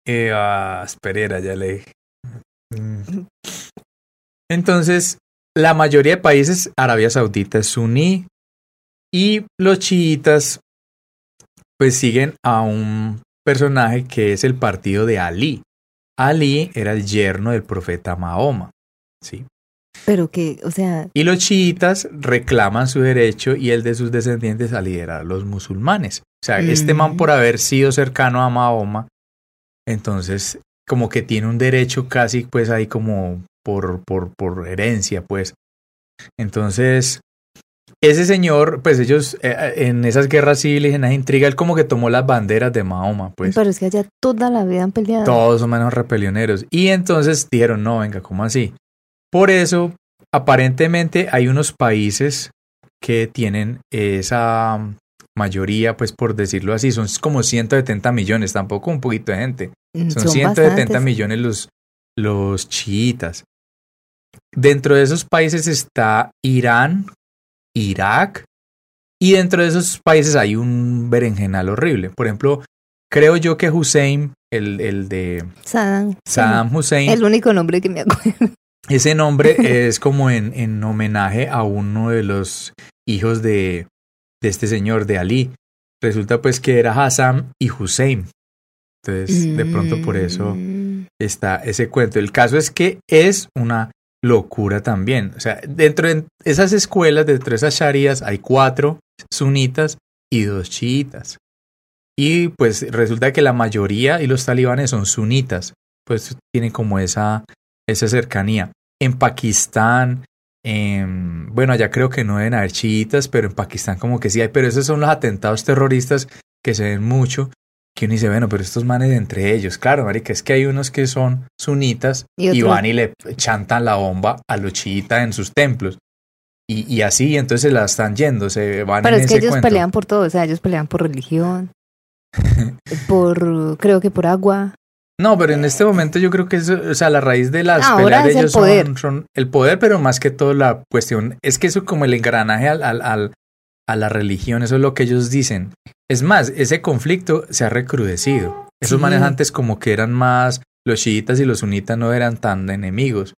Eh, ah, esperera, ya le. Mm. Entonces, la mayoría de países, Arabia Saudita es suní. Y los chiitas, pues siguen a un personaje que es el partido de Ali. Ali era el yerno del profeta Mahoma. ¿sí? Pero que, o sea, Y los chiitas reclaman su derecho y el de sus descendientes a liderar a los musulmanes. O sea, este man Mm. por haber sido cercano a Mahoma, entonces como que tiene un derecho casi pues ahí como por, por, por herencia pues. Entonces, ese señor, pues ellos eh, en esas guerras civiles, en esa intriga, él como que tomó las banderas de Mahoma, pues. pero es que allá toda la vida han peleado. Todos son menos repelioneros. Y entonces dijeron, no, venga, ¿cómo así? Por eso, aparentemente hay unos países que tienen esa mayoría, pues por decirlo así, son como 170 millones, tampoco un poquito de gente. Mm, Son, 170 bastantes. millones los, los chiitas. Dentro de esos países está Irán, Irak, y dentro de esos países hay un berenjenal horrible. Por ejemplo, creo yo que Hussein, el, el de Saddam. Saddam Hussein, El único nombre que me acuerdo. ese nombre es como en, en homenaje a uno de los hijos de, de este señor, de Ali. Resulta pues que era Hassan y Hussein. Entonces, de pronto por eso Mm. está ese cuento. El caso es que es una locura también. O sea, dentro de esas escuelas, dentro de esas sharías, hay cuatro sunitas y dos chiitas. Y pues resulta que la mayoría y los talibanes son sunitas. Pues tienen como esa, esa cercanía. En Pakistán, en- bueno, allá creo que no deben haber chiitas, pero en Pakistán como que sí hay. Pero esos son los atentados terroristas que se ven mucho. Que uno dice, bueno, pero estos manes entre ellos, claro, marica, es que hay unos que son sunitas Y van y le chantan la bomba a los chiitas en sus templos. Y, y así, entonces la están yendo, se van Pero en es que ellos cuento. pelean por todo, o sea, ellos pelean por religión, por, creo que por agua. No, pero en este momento yo creo que eso, o sea, la raíz de las Ahora peleas de es el ellos son, son el poder, pero más que todo la cuestión, es que eso como el engranaje al, al, al- a la religión, eso es lo que ellos dicen. Es más, ese conflicto se ha recrudecido. Esos Sí. manes antes como que eran más, los chiitas y los sunitas no eran tan enemigos.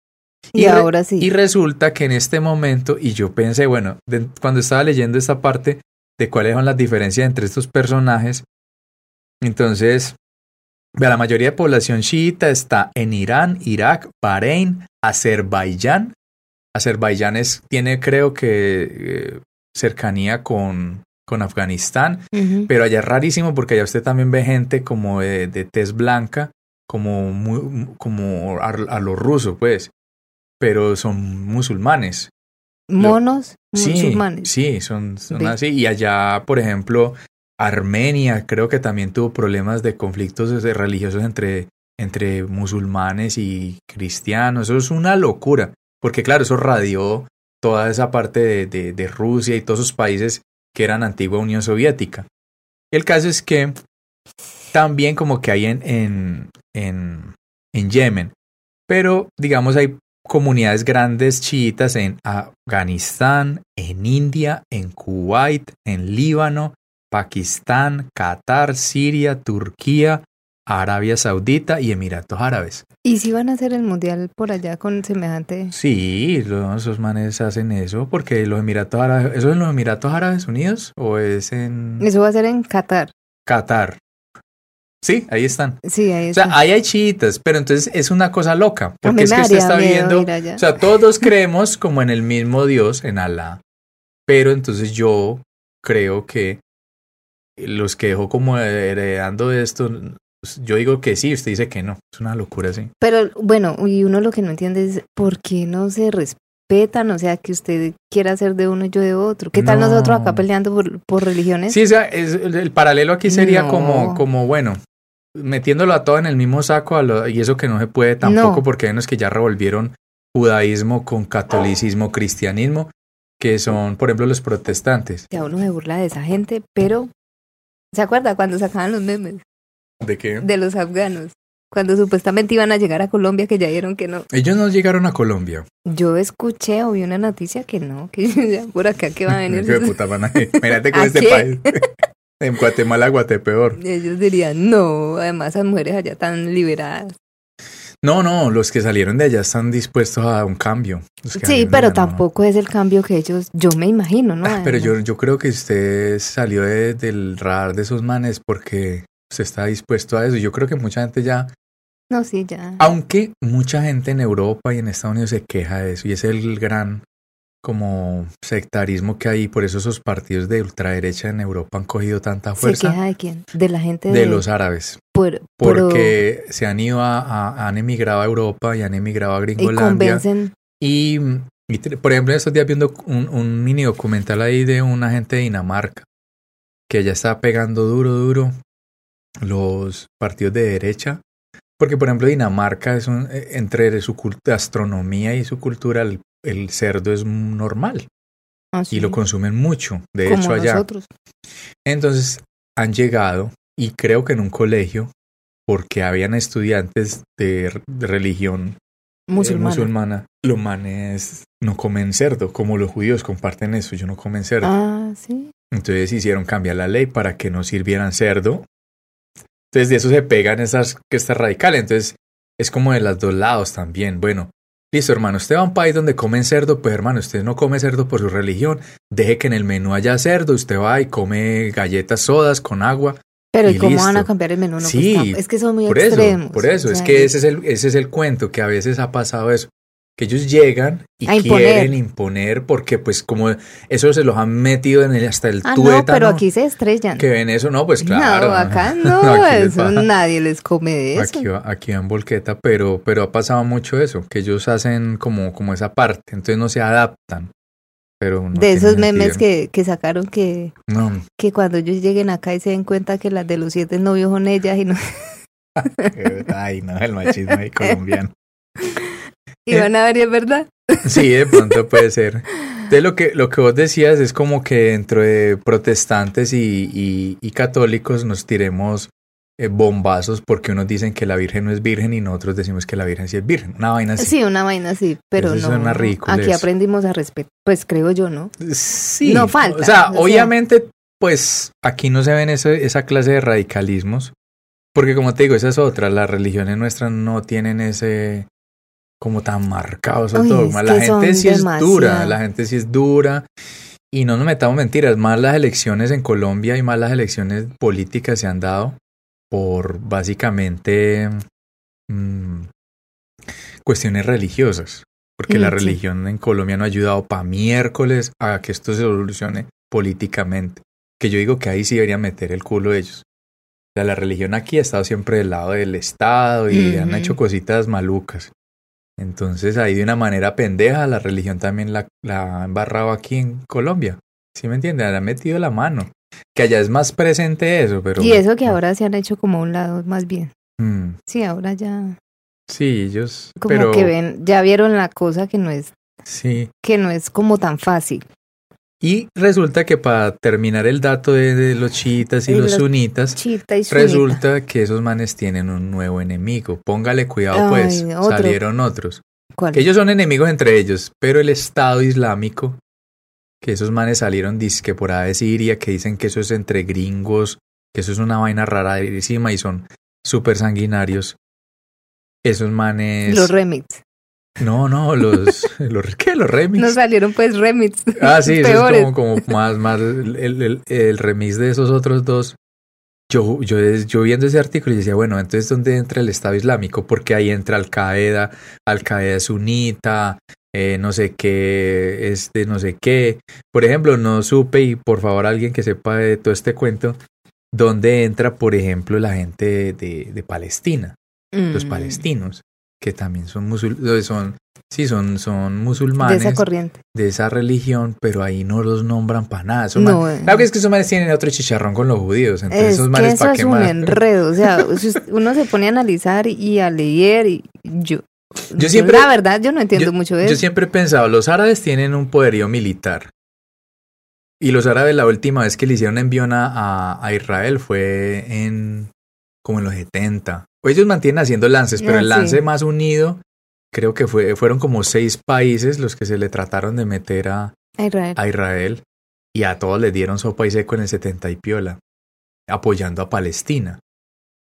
Y, ahora sí. Y resulta que en este momento, y yo pensé, bueno, de- cuando estaba leyendo esta parte de cuáles son las diferencias entre estos personajes, entonces, vea, la mayoría de población chiita está en Irán, Irak, Bahrein, Azerbaiyán. Azerbaiyán es, tiene creo que eh, cercanía con, con Afganistán, pero allá es rarísimo porque allá usted también ve gente como de, de tez blanca, como, muy, como a, a lo ruso, pues, pero son musulmanes. Monos musulmanes. sí, son, son Ve. así. Y allá, por ejemplo, Armenia creo que también tuvo problemas de conflictos de- religiosos entre, entre musulmanes y cristianos. Eso es una locura, porque claro, eso radió toda esa parte de, de- Rusia y todos esos países que eran antigua Unión Soviética. El caso es que también como que hay en, en, en, en Yemen, pero digamos hay comunidades grandes chiitas en Afganistán, en India, en Kuwait, en Líbano, Pakistán, Qatar, Siria, Turquía, Arabia Saudita y Emiratos Árabes. ¿Y si van a hacer el mundial por allá con semejante? Sí, los, esos manes hacen eso porque los Emiratos Árabes, ¿eso es en los Emiratos Árabes Unidos o es en Eso va a ser en Qatar. Qatar? Sí, ahí están. Sí, ahí O está. sea, ahí hay chiitas, pero entonces es una cosa loca, porque es que usted está miedo viendo. O sea, todos creemos como en el mismo Dios, en Alá. Pero entonces yo creo que los que dejó como heredando esto, yo digo que sí, usted dice que no. Es una locura, sí. Pero bueno, y uno lo que no entiende es por qué no se res- respetan, o sea, que usted quiera ser de uno y yo de otro. ¿Qué tal No. nosotros acá peleando por, por religiones? Sí, o sea, es- el, el paralelo aquí sería No. como, como, bueno, metiéndolo a todo en el mismo saco a lo- y eso que no se puede tampoco No. porque hay unos que ya revolvieron judaísmo con catolicismo, cristianismo, que son, por ejemplo, los protestantes. Ya uno se burla de esa gente, pero ¿se acuerda cuando sacaban los memes ¿De qué? de los afganos? Cuando supuestamente iban a llegar a Colombia, que ya dijeron que no. Ellos no llegaron a Colombia. Yo escuché o vi una noticia que no, que ya por acá que van a venir. Qué puta van a Mírate con ¿A este país. En Guatemala, Guatepeor. Ellos dirían, no, además las mujeres allá tan liberadas. No, no, los que salieron de allá están dispuestos a un cambio. Sí, pero allá, no. tampoco es el cambio que ellos, yo me imagino, ¿no? Ah, Pero yo, yo creo que usted salió de- del radar de esos manes porque usted está dispuesto a eso. Yo creo que mucha gente ya, No, sí, ya. aunque mucha gente en Europa y en Estados Unidos se queja de eso y es el gran como sectarismo que hay, por eso esos partidos de ultraderecha en Europa han cogido tanta ¿Se fuerza queja de quién? De la gente de, de los árabes, por- porque se han ido a, a- han emigrado a Europa y han emigrado a y Gringolandia. convencen. Y, y te- por ejemplo, estos días viendo un, un mini documental ahí de una gente de Dinamarca que ya está pegando duro, duro los partidos de derecha. Porque, por ejemplo, Dinamarca es un, eh, entre su gastronomía y su cultura, el, el cerdo es normal Ah, sí, y lo consumen mucho. De como hecho, allá. nosotros. Entonces han llegado, y creo que en un colegio, porque habían estudiantes de, de religión eh, Musulmana. musulmana, los manes no comen cerdo, como los judíos comparten eso, ellos no comen cerdo. Ah, sí. Entonces hicieron cambiar la ley para que no sirvieran cerdo. Entonces de eso se pegan esas que está radical. Entonces es como de los dos lados también. Bueno, listo hermano, usted va a un país donde comen cerdo, pues hermano, usted no come cerdo por su religión, deje que en el menú haya cerdo, usted va y come galletas sodas con agua. Pero ¿y Y cómo van a cambiar el menú? No, Sí, pues, es que son muy Por extremos. eso, por eso, o es que ese es, el, ese es el cuento, que a veces ha pasado eso, que ellos llegan y A quieren imponer porque pues como eso se los han metido en el, hasta el Ah, tuétano, no, pero aquí se estrellan. que ven eso, no, pues claro. No, acá no, eso nadie les come de eso. Aquí, va- aquí van volqueta, pero, pero ha pasado mucho eso, que ellos hacen como, como esa parte, entonces no se adaptan. Pero no de esos memes que, que sacaron que, No, que cuando ellos lleguen acá y se den cuenta que las de los siete novios son ellas y no ay, no, el machismo ahí colombiano. Y van a ver es verdad. Sí, de pronto puede ser. Entonces lo que, lo que vos decías es como que dentro de protestantes y, y- y católicos nos tiremos eh, bombazos porque unos dicen que la Virgen no es virgen y nosotros decimos que la Virgen sí es virgen. Una vaina así. Sí, una vaina así, pero Eso no. suena ridículo Aquí eso. aprendimos a respetar, pues creo yo, ¿no? Sí. No falta, O sea, o sea. obviamente, pues aquí no se ven ese- esa clase de radicalismos. Porque como te digo, esa es otra. Las religiones nuestras no tienen ese como tan marcado esos Uy, dogmas. es La gente sí es dura, la gente sí es dura. Y no nos metamos mentiras, más las elecciones en Colombia y más las elecciones políticas se han dado por básicamente mm, cuestiones religiosas. Porque la sí. religión en Colombia no ha ayudado para miércoles a que esto se solucione políticamente. Que yo digo que ahí sí deberían meter el culo ellos. O sea, la religión aquí ha estado siempre del lado del Estado y han hecho cositas malucas. Entonces ahí de una manera pendeja la religión también la, la ha embarrado aquí en Colombia. ¿Sí me entienden? Le han metido la mano. Que allá es más presente eso, pero... y eso que ahora se han hecho como a un lado más bien. Mm, Sí, ahora ya sí, ellos... como pero que ven, ya vieron la cosa que no es sí. que no es como tan fácil. Y resulta que para terminar el dato de, de los chiitas y Y los los sunitas, Chita y sunita. resulta que esos manes tienen un nuevo enemigo. Póngale cuidado Ay, pues, otro. salieron otros. ¿Cuál? Que ellos son enemigos entre ellos, pero el Estado Islámico, que esos manes salieron disque por ahí de Siria, que dicen que eso es entre gringos, que eso es una vaina rarísima y son súper sanguinarios. Esos manes... Los remix. No, no, los... los ¿Qué? Los remix. No salieron pues remix. Ah, sí, eso es como, como más, más el, el, el remix de esos otros dos. Yo, yo, yo viendo ese artículo y decía, bueno, entonces ¿dónde entra el Estado Islámico? Porque ahí entra Al Qaeda, Al Qaeda sunita, eh, no sé qué, este, no sé qué. Por ejemplo, no supe, y por favor alguien que sepa de todo este cuento, ¿dónde entra, por ejemplo, la gente de, de, de Palestina, los Mm. palestinos? Que también son musulmanes, son, sí, son, son musulmanes. De esa corriente. De esa religión, pero ahí no los nombran para nada. No, eh. claro que es que esos manes tienen otro chicharrón con los judíos, entonces Es esos manes para es qué un más. enredo, o sea, uno se pone a analizar y a leer y yo, Yo siempre- la verdad yo no entiendo yo, mucho de yo eso. siempre he pensado, los árabes tienen un poderío militar. Y los árabes la última vez que le hicieron envío a, a- a Israel fue en como en los 70. Ellos mantienen haciendo lances, pero Ah, el sí. lance más unido creo que fue, fueron como seis países los que se le trataron de meter a, A Israel. a Israel y a todos les dieron sopa y seco en el 70 y piola, apoyando a Palestina.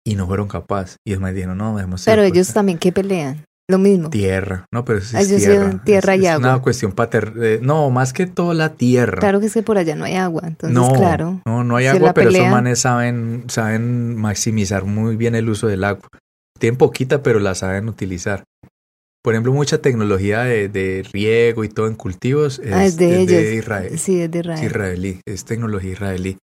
Y no fueron capaces. Y ellos me dijeron, no, dejemos Pero pues, ellos también que pelean, lo mismo. Tierra, no, pero Ah, es tierra. son tierra es, y es una agua. cuestión pater... no, más que todo la tierra. Claro que es que por allá no hay agua, entonces no, claro. no, no hay agua, pero esos pelean. manes saben, saben maximizar muy bien el uso del agua. Tienen poquita, pero la saben utilizar. Por ejemplo, mucha tecnología de, de riego y todo en cultivos es, Ah, es de es ellos. Israel. Sí, es de Es Israel. israelí, es tecnología israelí.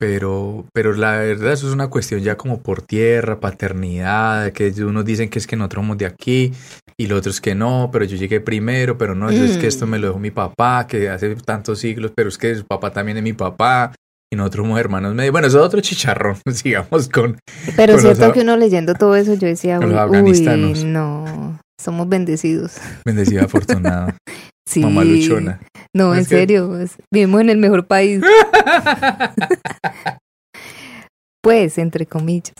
Pero, pero la verdad eso es una cuestión ya como por tierra, paternidad, que unos dicen que es que nosotros somos de aquí y los otros que no, pero yo llegué primero, pero no, yo es que Mm. esto me lo dejó mi papá, que hace tantos siglos, pero es que su papá también es mi papá y nosotros somos hermanos medios. Bueno, eso es otro chicharrón, sigamos con... Pero con los cierto que uno leyendo todo eso yo decía, uy, no, somos bendecidos. Bendecida afortunada, Sí. mamá luchona. No, en que- serio, pues, vivimos en el mejor país. Pues, entre comillas.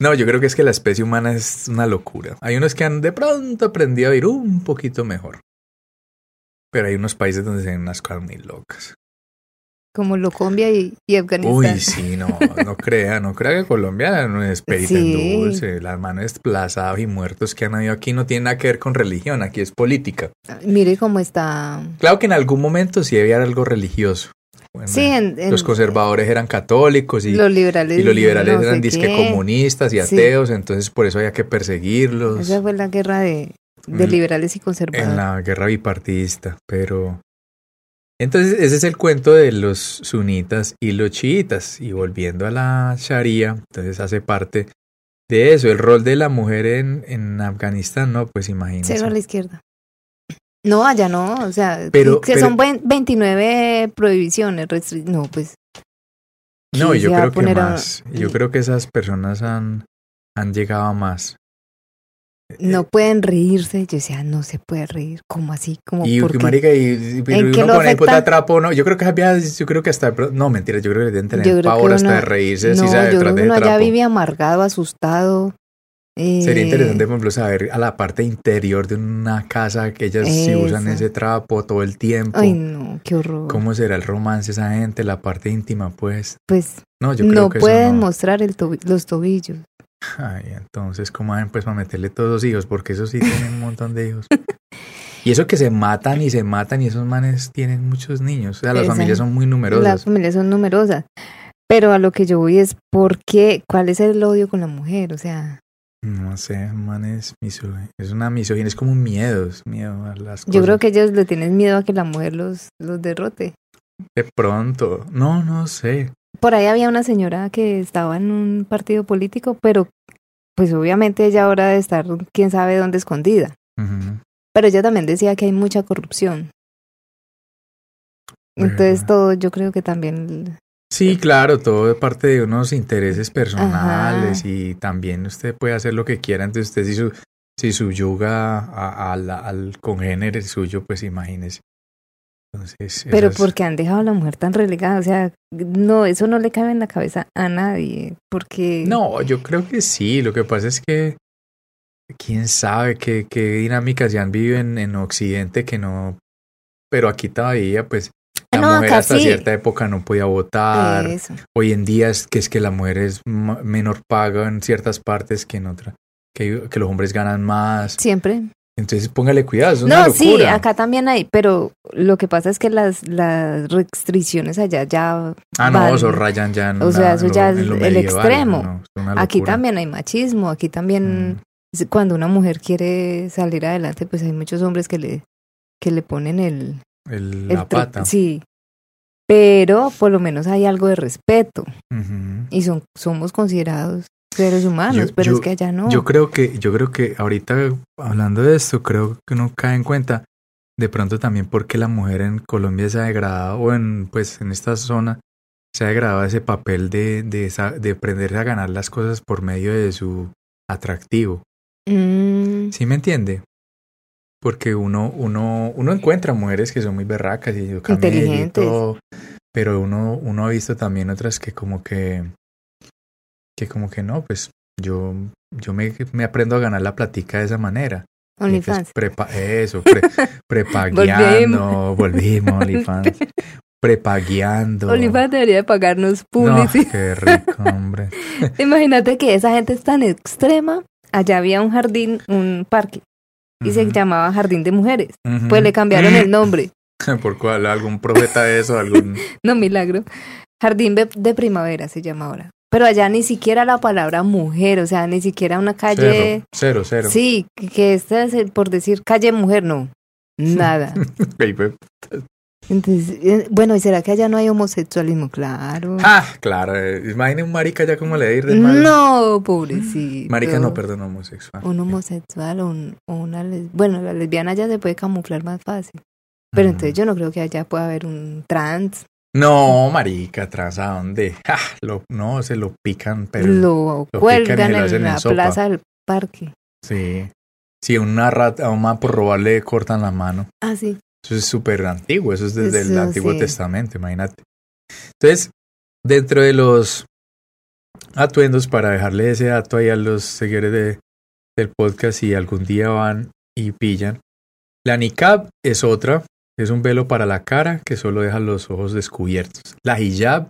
No, yo creo que es que la especie humana es una locura. Hay unos que han de pronto aprendido a vivir un poquito mejor. Pero hay unos países donde se ven unas cosas muy locas. Como Locombia y, y Afganistán. Uy, sí, no, no crea, no crea que Colombia no es perita en dulce. Las manos desplazadas y muertos que han habido aquí no tienen nada que ver con religión, aquí es política. Mire cómo está. Claro que en algún momento sí había algo religioso. Bueno, Sí, en, en- los conservadores eran católicos y, los liberales. y los liberales no eran disque comunistas y Sí. ateos, entonces por eso había que perseguirlos. Esa fue la guerra de, de Mm. liberales y conservadores. en la guerra bipartidista, pero entonces ese es el cuento de los sunitas y los chiitas y volviendo a la Sharia, entonces hace parte de eso, el rol de la mujer en, en Afganistán, no, pues imagínense. Cero a la izquierda. No, allá no, o sea, Pero- que pero- son buen- 29 prohibiciones, no, pues No, ¿quién yo creo que a- más, yo creo que esas personas han, han llegado a más. No pueden reírse. Yo decía, no se puede reír, ¿cómo así? Como Y porque marica, y, y- pero ¿En qué uno lo con el puta trapo, no, yo creo que había, yo creo que hasta, no, mentira, yo creo que deben tener pavor hasta de reírse, no, así sea yo detrás creo que uno allá vive amargado, asustado. eh, Sería interesante, por ejemplo, saber a la parte interior de una casa que ellas si usan ese trapo todo el tiempo. Ay, no, qué horror. ¿Cómo será el romance esa gente? La parte íntima, pues. Pues No, yo creo no que pueden no. mostrar el tobi- los tobillos. Ay, entonces, ¿cómo hacen pues para meterle todos los hijos? Porque esos sí tienen un montón de hijos. Y eso que se matan y se matan y esos manes tienen muchos niños. O sea, las familias son muy Las numerosas. familias son numerosas. Pero a lo que yo voy es, ¿por qué? ¿Cuál es el odio con la mujer? O sea, No sé, manes, miso- es una misoginia, es como un miedo, es miedo a las cosas. yo creo que ellos le tienen miedo a que la mujer los, los derrote. De pronto, no, no sé. Por ahí había una señora que estaba en un partido político, pero pues obviamente ella ahora debe estar quién sabe dónde escondida. Pero ella también decía que hay mucha corrupción. Entonces todo yo creo que también Sí, claro, todo es parte de unos intereses personales Ajá. y también usted puede hacer lo que quiera. Entonces usted si, su, si subyuga a- a la- al congénere suyo, pues imagínese. Entonces, Pero esas- porque han dejado a la mujer tan relegada, o sea, no, eso no le cabe en la cabeza a nadie, porque No, yo creo que sí. Lo que pasa es que quién sabe qué, qué dinámicas ya han vivido en, en Occidente que no... Pero aquí todavía, pues, la No, mujer hasta sí. cierta época no podía votar. eso. Hoy en día es que es que la mujer es menor paga en ciertas partes que en otras, que, que los hombres ganan más. Siempre. Entonces póngale cuidado, es una No, sí, acá también hay, pero lo que pasa es que las, las restricciones allá ya ah, no, eso rayan ya en o sea, la- eso ya es el extremo. no, es una Aquí también hay machismo, aquí también Mm. cuando una mujer quiere salir adelante, pues hay muchos hombres que le que le ponen el, El- la pata. Sí. Pero por lo menos hay algo de respeto y son somos considerados seres humanos, Yo- pero yo- es que allá no. Yo creo que, yo creo que ahorita hablando de esto, creo que uno cae en cuenta de pronto también porque la mujer en Colombia se ha degradado, o en pues en esta zona se ha degradado ese papel de, de, esa- de aprenderse a ganar las cosas por medio de su atractivo. Mm, ¿Sí me entiende? Porque uno, uno, uno encuentra mujeres que son muy berracas y yo camello y Inteligentes. todo, pero uno, uno ha visto también otras que como que, que como que no, pues yo, yo me, me aprendo a ganar la platica de esa manera. Y OnlyFans. prepa- eso, pre, prepagueando, volvimos, OnlyFans. Prepagueando. OnlyFans debería de pagarnos No, publicidad. qué rico, hombre. Imagínate que esa gente es tan extrema. Allá había un jardín, un parque, y se llamaba Jardín de Mujeres. Pues le cambiaron el nombre. ¿Por cuál? ¿Algún profeta de eso? ¿Algún...? No, milagro. Jardín de Primavera se llama ahora. Pero allá ni siquiera la palabra mujer, o sea, ni siquiera una calle. Cero, cero, cero. Sí, que- esta es el- por decir calle mujer, no. Nada. Pues, Entonces, eh, bueno, ¿y será que allá no hay homosexualismo? Claro. Ah, claro. eh, Imagine un marica ya como le ir de mal. No, pobrecito. Marica no, perdón, homosexual. Un homosexual o, un- o una les- Bueno, la lesbiana ya se puede camuflar más fácil. Pero entonces yo no creo que allá pueda haber un trans. No, marica, ¿tras a dónde? Lo, no, se lo pican, pero... lo cuelgan en la sopa. plaza del parque. Sí. Si una rata, a un man por robarle le cortan la mano. Ah, sí. Eso es súper antiguo, eso es desde el Antiguo sí. Testamento, imagínate. Entonces, dentro de los atuendos, para dejarle ese dato ahí a los seguidores de, del podcast, si algún día van y pillan, la niqab es otra, es un velo para la cara que solo deja los ojos descubiertos. La hijab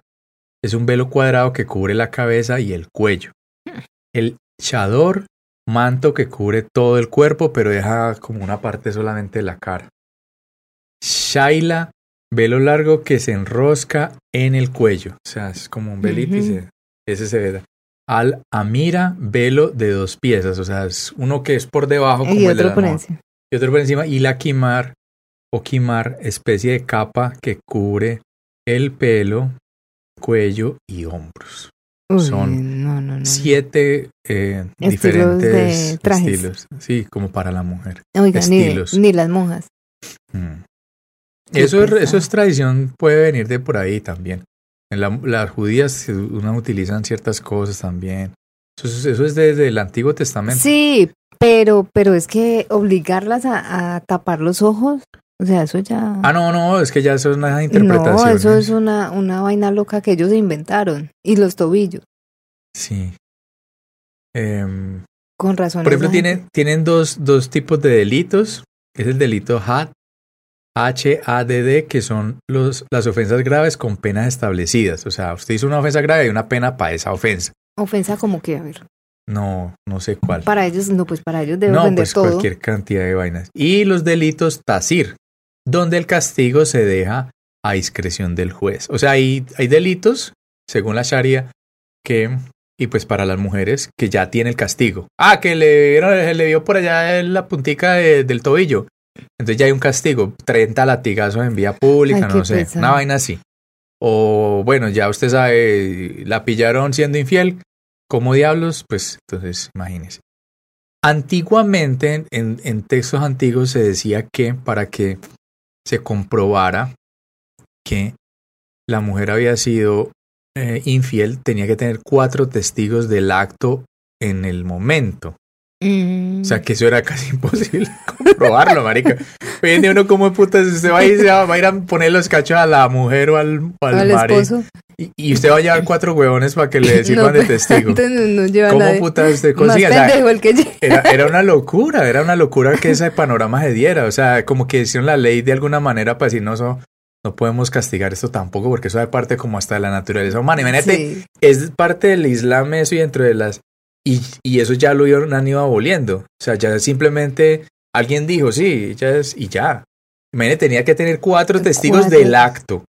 es un velo cuadrado que cubre la cabeza y el cuello. El chador, manto que cubre todo el cuerpo, pero deja como una parte solamente de la cara. Shaila, velo largo que se enrosca en el cuello. O sea, es como un velito y Ujú. se- ese se ve. Al Amira, velo de dos piezas. O sea, es uno que es por debajo como Y el de otro la por encima. y otro por encima. Y la Kimar o Kimar, especie de capa que cubre el pelo, cuello y hombros. Uy, son no, no, no. Siete eh, Estilos diferentes de trajes. estilos. Sí, como para la mujer. Oiga, ni, estilos. ni las monjas. Mm. Eso, es, eso es tradición, puede venir de por ahí también. En la- las judías uno utilizan ciertas cosas también. Eso, es- eso es desde el Antiguo Testamento. Sí, pero, pero es que obligarlas a, a tapar los ojos, o sea, eso ya... Ah, no, no, es que ya eso es una no, interpretación. eso es una, una vaina loca que ellos inventaron. Y los tobillos, Sí. Em, con razón. por ejemplo, tienen, tienen dos, dos tipos de delitos. Es el delito HAD, H-A-D-D, que son los, las ofensas graves con penas establecidas. O sea, usted hizo una ofensa grave y una pena para esa ofensa. Ofensa como que, a ver, No, no sé cuál. para ellos, no, pues para ellos debe no, ofender pues todo. cualquier cantidad de vainas. Y los delitos tacir, donde el castigo se deja a discreción del juez. O sea, hay, hay delitos, según la Sharia, que, y pues para las mujeres, que ya tiene el castigo. Ah, que le, vieron- le vio por allá en la puntica de- del tobillo. Entonces ya hay un castigo, 30 latigazos en vía pública, Ay, no sé, pesado. una vaina así. O bueno, ya usted sabe, la pillaron siendo infiel, ¿cómo diablos? Pues entonces imagínese. Antiguamente, en, en textos antiguos se decía que para que se comprobara que la mujer había sido eh, infiel, tenía que tener cuatro testigos del acto en el momento. Mm, O sea, que eso era casi imposible comprobarlo, marica. Día uno como putas, usted va a, ir, se va, a ir a poner los cachos a la mujer o al, al al marido, esposo. Y, y usted va a llevar cuatro huevones para que le sirvan de testigo. no, no ¿Cómo nadie. putas usted consigue? O sea, que era, era una locura, era una locura que ese panorama se diera. O sea, como que hicieron la ley de alguna manera para decir, no, no podemos castigar esto tampoco, porque eso es parte como hasta de la naturaleza humana. Imagínate, Sí. es parte del Islam eso y dentro de las... Y, y eso ya lo han ido aboliendo. O sea, ya simplemente alguien dijo, sí, ya es, y ya. Imagínate, tenía que tener cuatro testigos Cuatro. del acto.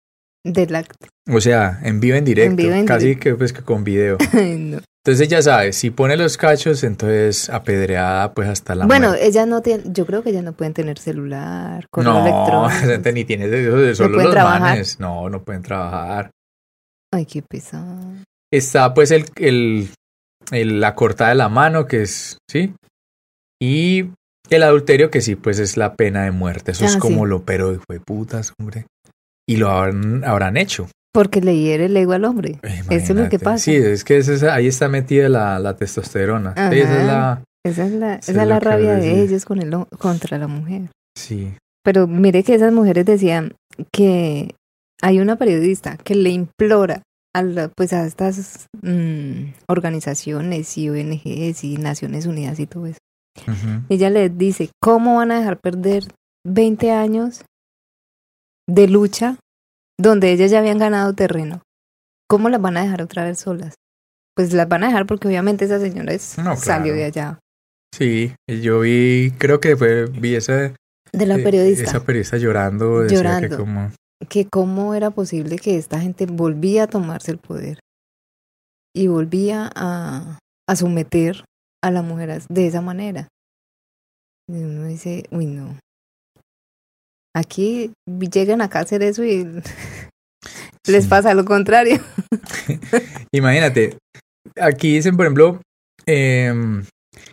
Del acto. O sea, en vivo, en directo. vivo, en casi directo. que pues que con video. No. Entonces ya sabes, si pone los cachos, entonces apedreada pues hasta la Bueno, muerte. ellas no tienen, yo creo que ellas no pueden tener celular, correo No, electrónico. gente ni tiene de eso, solo los trabajar? manes. No, no pueden trabajar. Ay, qué pesado. Está pues el, el, el- la cortada de la mano, que es, ¿sí? Y el adulterio, que sí, pues es la pena de muerte. Eso Ah, es como sí. lo, pero hijo de putas, hombre. Y lo habrán, habrán hecho. Porque le hiere el ego al hombre. Eh, Eso es lo que imagínate. pasa. Sí, es que esa ahí está metida la, la testosterona. Esa es la. Esa es la, esa es la que rabia de ellos con el, contra la mujer. Sí. Pero mire que esas mujeres decían que hay una periodista que le implora a, la- pues a estas mm, organizaciones y ONGs y Naciones Unidas y todo eso. Ujú. Ella les dice, ¿cómo van a dejar perder 20 años de lucha donde ellas ya habían ganado terreno? ¿Cómo las van a dejar otra vez solas? Pues las van a dejar porque obviamente esa señora es- No, salió claro. de allá, Sí, yo vi, creo que fue, vi esa, de la eh, periodista. esa periodista llorando. Decía que Llorando. como, que cómo era posible que esta gente volvía a tomarse el poder y volvía a, a someter a las mujeres de esa manera. Y uno dice, uy, no. Aquí llegan acá a hacer eso y les pasa lo contrario. Imagínate, aquí dicen, por ejemplo, em,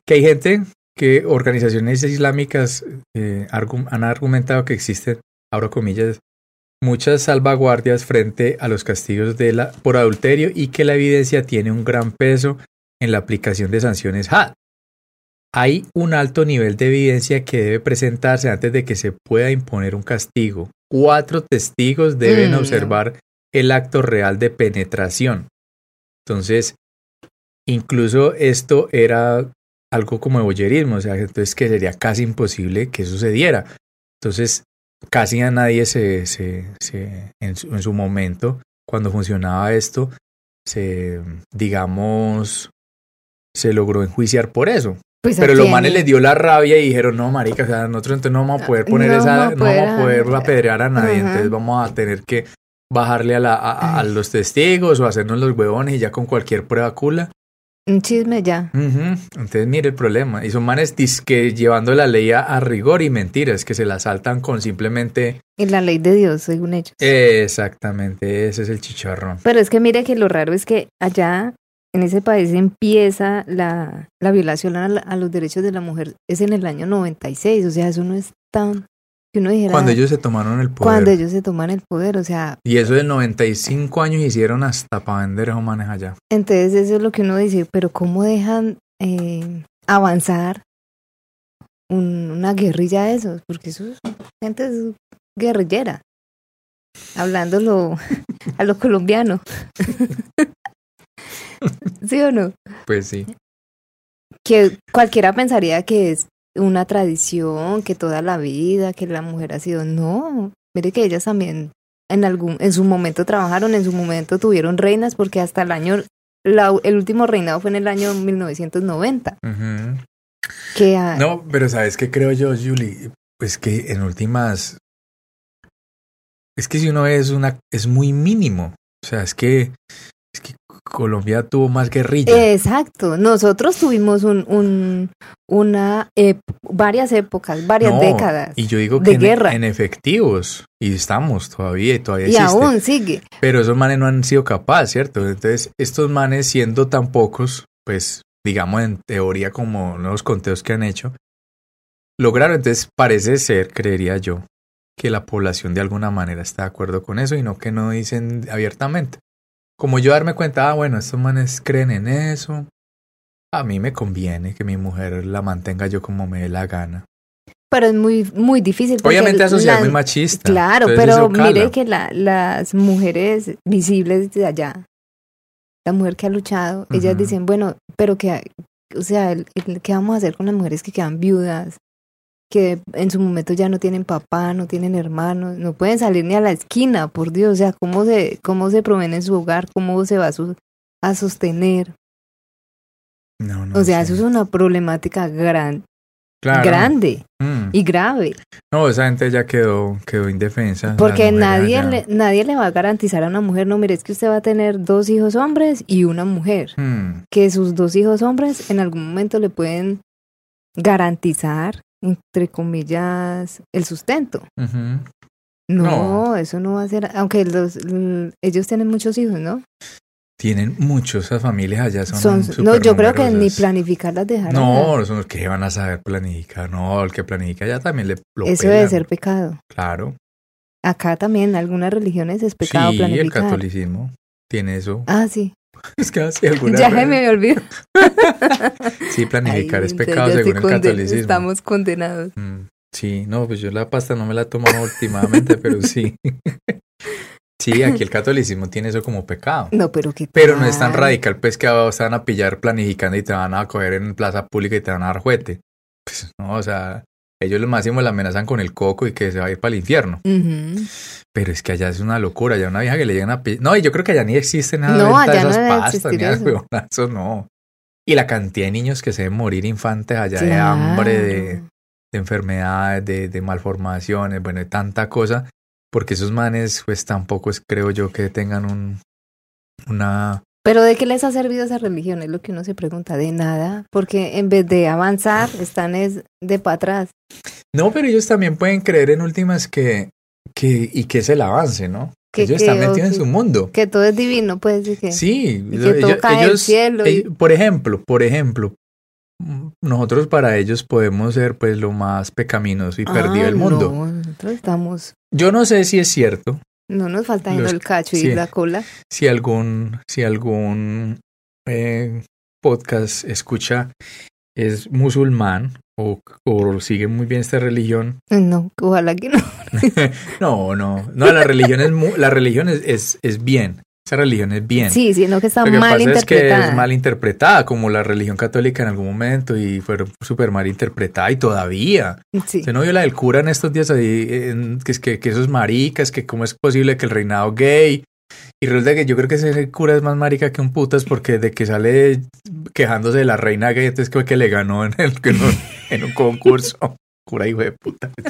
que hay gente que organizaciones islámicas eh, han argumentado que existen, abro comillas, muchas salvaguardias frente a los castigos de la, por adulterio y que la evidencia tiene un gran peso en la aplicación de sanciones HAD. Hay un alto nivel de evidencia que debe presentarse antes de que se pueda imponer un castigo. Cuatro testigos deben Mm, observar el acto real de penetración. Entonces, incluso esto era algo como de boyerismo, o sea, entonces que sería casi imposible que sucediera. Entonces, casi a nadie se, se, se- en, su, en su momento, cuando funcionaba esto, se, digamos, se logró enjuiciar por eso. Pues Pero ¿a los manes les dio la rabia y dijeron, no, marica, o sea, nosotros entonces no vamos a poder poner No esa, vamos no vamos a poder, apedrear a nadie, ajá. entonces vamos a tener que bajarle a, la, a, a- los testigos o hacernos los huevones y ya con cualquier prueba cula. Un chisme ya. Ujú. Entonces, mire el problema. Y son manes que llevando la ley a, a rigor y mentiras, que se la saltan con simplemente... Y la ley de Dios, según ellos. Exactamente, ese es el chicharrón. Pero es que mire que lo raro es que allá en ese país empieza la, la violación a, la- a los derechos de la mujer. Es en el año 96, o sea, eso no es tan... Que uno dijera... Cuando ellos se tomaron el poder. cuando ellos se toman el poder, o sea, Y eso de 95 años hicieron hasta para vender manes allá. entonces eso es lo que uno dice, pero ¿cómo dejan eh, avanzar un- una guerrilla de esos? Porque eso es gente es guerrillera, hablándolo a lo colombiano. ¿Sí o no? Pues sí. que cualquiera pensaría que es una tradición, que toda la vida, que la mujer ha sido. No, mire que ellas también en algún, en su momento trabajaron, en su momento tuvieron reinas, porque hasta el año, la- el último reinado fue en el año 1990. Ujú. Que ah, No, pero ¿sabes qué creo yo, Julie? Pues que en últimas... Es que si uno es una... es muy mínimo. O sea, es que... Colombia tuvo más guerrilla. Exacto, nosotros tuvimos un, un una varias épocas, varias No, décadas. Y yo digo de que en, guerra. en efectivos. Y estamos todavía y todavía y existe. aún sigue. Pero esos manes no han sido capaces, ¿cierto? Entonces, estos manes siendo tan pocos, pues, digamos en teoría como los conteos que han hecho, lograron, entonces parece ser, creería yo, que la población de alguna manera está de acuerdo con eso y no que no dicen abiertamente. Como yo darme cuenta, ah, bueno, estos manes creen en eso, a mí me conviene que mi mujer la mantenga yo como me dé la gana. Pero es muy, muy difícil. Obviamente la sociedad es muy machista. Claro, pero mire que la, las mujeres visibles de allá, la mujer que ha luchado, ellas dicen, bueno, pero que, o sea, el- el- ¿qué vamos a hacer con las mujeres que quedan viudas? Que en su momento ya no tienen papá, no tienen hermanos, no pueden salir ni a la esquina, por Dios, o sea, ¿cómo se, cómo se proveen en su hogar? ¿Cómo se va a, su- a sostener? No, no o sea, sé. eso es una problemática gran, Claro. grande Mm. y grave. No, esa gente ya quedó, quedó indefensa. Porque nadie le, nadie le va a garantizar a una mujer, no, mire, es que usted va a tener dos hijos hombres y una mujer. Hmm, Que sus dos hijos hombres en algún momento le pueden garantizar, entre comillas, el sustento. No, No. eso no va a ser, aunque los, ellos tienen muchos hijos, ¿no? Tienen muchos, esas familias allá son, Son- no, yo creo que ni planificar las dejarán. No, son los que van a saber planificar. No, el que planifica ya también le lo Eso pelan. debe ser pecado. Claro. Acá también, en algunas religiones es pecado sí, el planificar. catolicismo tiene eso. Ah, sí. Es que así alguna Ya se me olvidó. Sí, planificar Ay, es pecado según el catolicismo. Estamos condenados. Mm, sí, no, pues yo la pasta no me la he tomado últimamente, pero sí. Sí, aquí el catolicismo tiene eso como pecado. No, pero qué Pero no es tan radical, pues que te van a pillar planificando y te van a coger en plaza pública y te van a dar juguete. Pues no, o sea, ellos lo máximo la amenazan con el coco y que se va a ir para el infierno. Pero es que allá es una locura, allá una vieja que le llegan a pillar. No, y yo creo que allá ni existe nada No, de no esas debe pastas, ni eso. eso no. Y la cantidad de niños que se deben morir infantes allá de hambre, de, de enfermedades, de, de malformaciones, bueno, de tanta cosa, porque esos manes, pues tampoco es, creo yo, que tengan un, una... Pero ¿de qué les ha servido esa religión? Es lo que uno se pregunta. De nada. Porque en vez de avanzar, están es de para atrás. No, pero ellos también pueden creer en últimas que, que y que es el avance, ¿no? Que- ellos que- están metidos en su mundo. Que todo es divino, pues. que Sí, y que todo cae del cielo y- ellos- por ejemplo, por ejemplo, mm, nosotros para ellos podemos ser pues lo más pecaminoso y perdido Ah, del mundo. No, nosotros estamos. Yo no sé si es cierto, No nos falta sino el cacho y la cola. si algún, si algún eh, podcast escucha es musulmán o, o sigue muy bien esta religión. No, ojalá que no. no, no, no, la religión es la religión es, es, es bien. Esa religión es bien. Sí, sino que está Lo que mal pasa es que interpretada. es mal interpretada, como la religión católica en algún momento, y fue súper mal interpretada, y todavía. Sí. Se no vio la del cura en estos días ahí, en- que, es que, que esos maricas, que cómo es posible que el reinado gay. Y resulta que yo creo que ese cura es más marica que un putas, porque de que sale quejándose de la reina gay, entonces creo que le ganó en, el, en, un, en un concurso. Cura hijo de puta.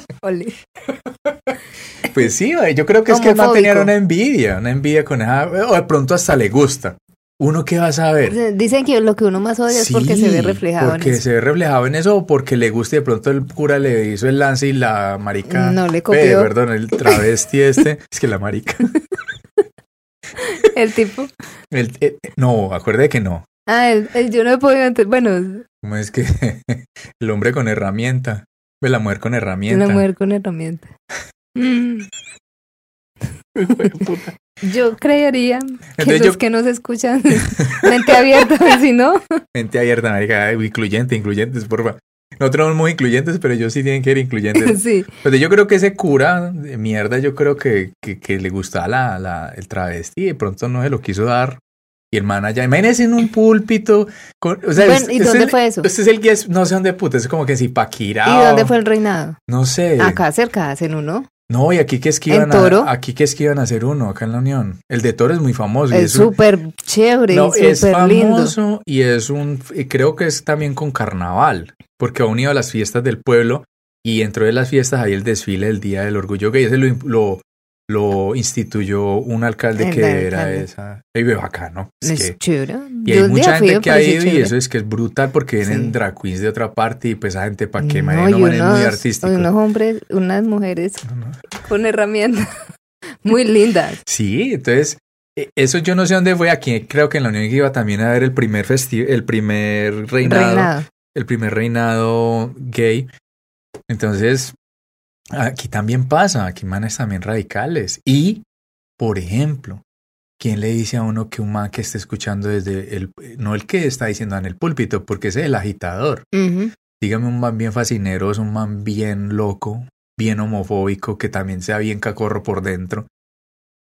Pues sí, yo creo que es que Homofóbico. mantener una envidia, una envidia con esa, o de pronto hasta le gusta. Uno qué va a saber. Dicen que lo que uno más odia es porque se ve reflejado porque en eso. se ve reflejado en eso o porque le gusta y de pronto el cura le hizo el lance y la marica. No le copió. perdón, el travesti este. Es que la marica. El tipo. El- eh, no, acuerde que no. Ah, el- el- yo no he podido entender. Bueno, ¿Cómo es que el hombre con herramienta? Ve la mujer con herramienta. una mujer con herramienta. Mm, de. Yo creería que Entonces los yo- que nos escuchan, mente abierta, si no, Mente abierta, marica. Incluyente, incluyentes, porfa. Nosotros somos muy incluyentes, pero ellos sí tienen que ser incluyentes. sí. Pues yo creo que ese cura de mierda, yo creo que, que, que le gustaba la, la, el travesti y de pronto no se lo quiso dar. Y el man allá, imagínense en un púlpito. Con, o sea, Bueno, es- ¿y dónde es- fue eso? Este es el guía, no sé dónde puta, es como que si Paquirá. ¿Y dónde fue el reinado? No sé. Acá cerca hacen uno. No, y aquí que es que ¿En iban a, aquí que es que iban a hacer uno, acá en la Unión. El de Toro es muy famoso. Es súper chévere no, y es súper lindo. famoso y es un, y creo que es también con carnaval, porque ha unido a las fiestas del pueblo y dentro de las fiestas hay el desfile del Día del Orgullo Gay. Ese lo, lo, lo instituyó un alcalde El que era esa. Y veo acá, ¿no? Es Es que- chévere. y hay mucha gente que ha ido y eso es que es brutal porque vienen Sí. drag queens de otra parte y pues esa gente para que No, es muy artístico. unos hombres, unas mujeres No, no. con herramientas muy lindas. Sí, entonces, eh, eso yo no sé dónde fue. Aquí creo que en la Unión iba también a ver el primer festi el primer reinado, Reinado. el primer reinado gay. Entonces, aquí también pasa, aquí manes también radicales. Y, por ejemplo, ¿quién le dice a uno que un man que esté escuchando desde el, no el que está diciendo en el púlpito, porque es el agitador. Dígame un man bien fascineroso, un man bien loco, bien homofóbico, que también sea bien cacorro por dentro.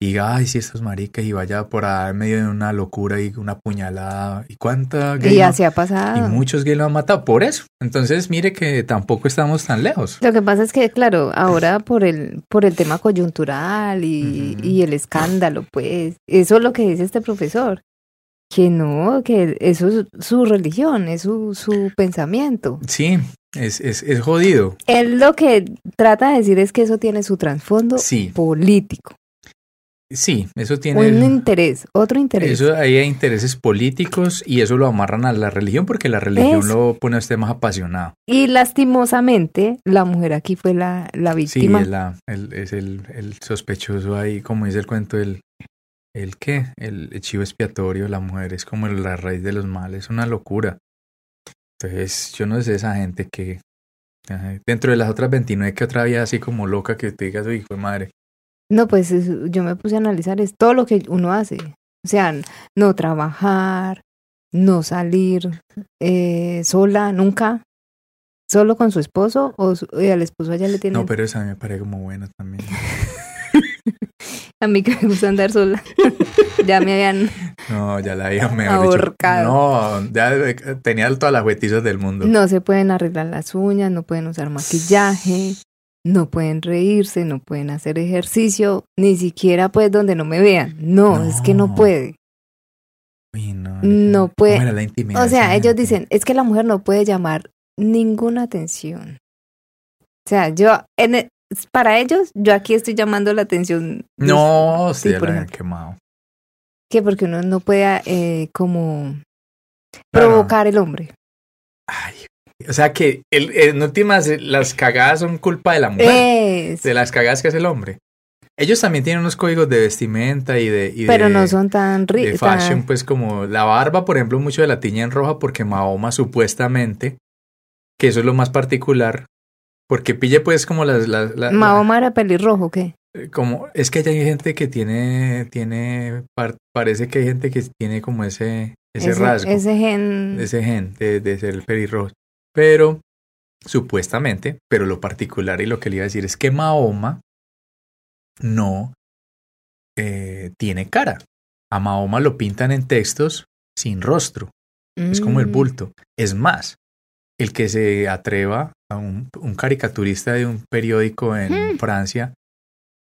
Diga, ay, si estos maricas y vaya por ahí en medio de una locura y una puñalada. ¿Y cuánta gay Y no- así ha y pasado. muchos gays lo han matado por eso. Entonces, mire que tampoco estamos tan lejos. Lo que pasa es que, claro, ahora por el, por el tema coyuntural y, y el escándalo, pues, eso es lo que dice este profesor. Que no, que eso es su religión, es su, su pensamiento. Sí, es, es, es jodido. Él lo que trata de decir es que eso tiene su trasfondo Sí, político, sí, eso tiene... un interés, otro interés. Eso ahí hay intereses políticos y eso lo amarran a la religión porque la religión lo pone a usted más apasionado. Y lastimosamente, la mujer aquí fue la, la Sí, víctima. es, la, el, es el, el sospechoso ahí, como dice el cuento, el, el qué, el chivo expiatorio, la mujer es como la raíz de los males, es una locura. Entonces, yo no sé esa gente que dentro de las otras 29 que otra vida así como loca que te digas, hijo de madre. No, pues yo me puse a analizar, es todo lo que uno hace. O sea, no trabajar, no salir eh, sola, nunca. ¿Solo con su esposo o al esposo allá le tiene? No, pero esa me parece como buena también. a mí que me gusta andar sola. ya me habían. No, ya la habían me ahorcado. no, ya tenía todas las huetizas del mundo. No se pueden arreglar las uñas, no pueden usar maquillaje, no pueden reírse, no pueden hacer ejercicio, ni siquiera pues donde no me vean. No, es que no puede. no, puede. o sea, ellos dicen, es que la mujer no puede llamar ninguna atención. O sea, yo, en, e, para ellos, yo aquí estoy llamando la atención. No, sí, la quemado. Que porque uno no puede eh, como provocar el hombre. Ay, o sea que el, en últimas las cagadas son culpa de la mujer. De las cagadas que hace el hombre. Ellos también tienen unos códigos de vestimenta y de... Pero no son tan ricos. De fashion, pues como la barba, por ejemplo, mucho de la tiña en roja porque Mahoma supuestamente, que eso es lo más particular, porque pille pues como las... las Mahoma era pelirrojo, ¿qué? Eh, como, es que hay gente que tiene, tiene, parece que hay gente que tiene como ese, ese, rasgo. Ese gen. Ese gen de, de ser pelirrojo. Pero, supuestamente, pero lo particular y lo que le iba a decir es que Mahoma no eh, tiene cara. A Mahoma lo pintan en textos sin rostro. Es como el mm. bulto. Es más, el que se atreva a un, caricaturista de un periódico en hmm. Francia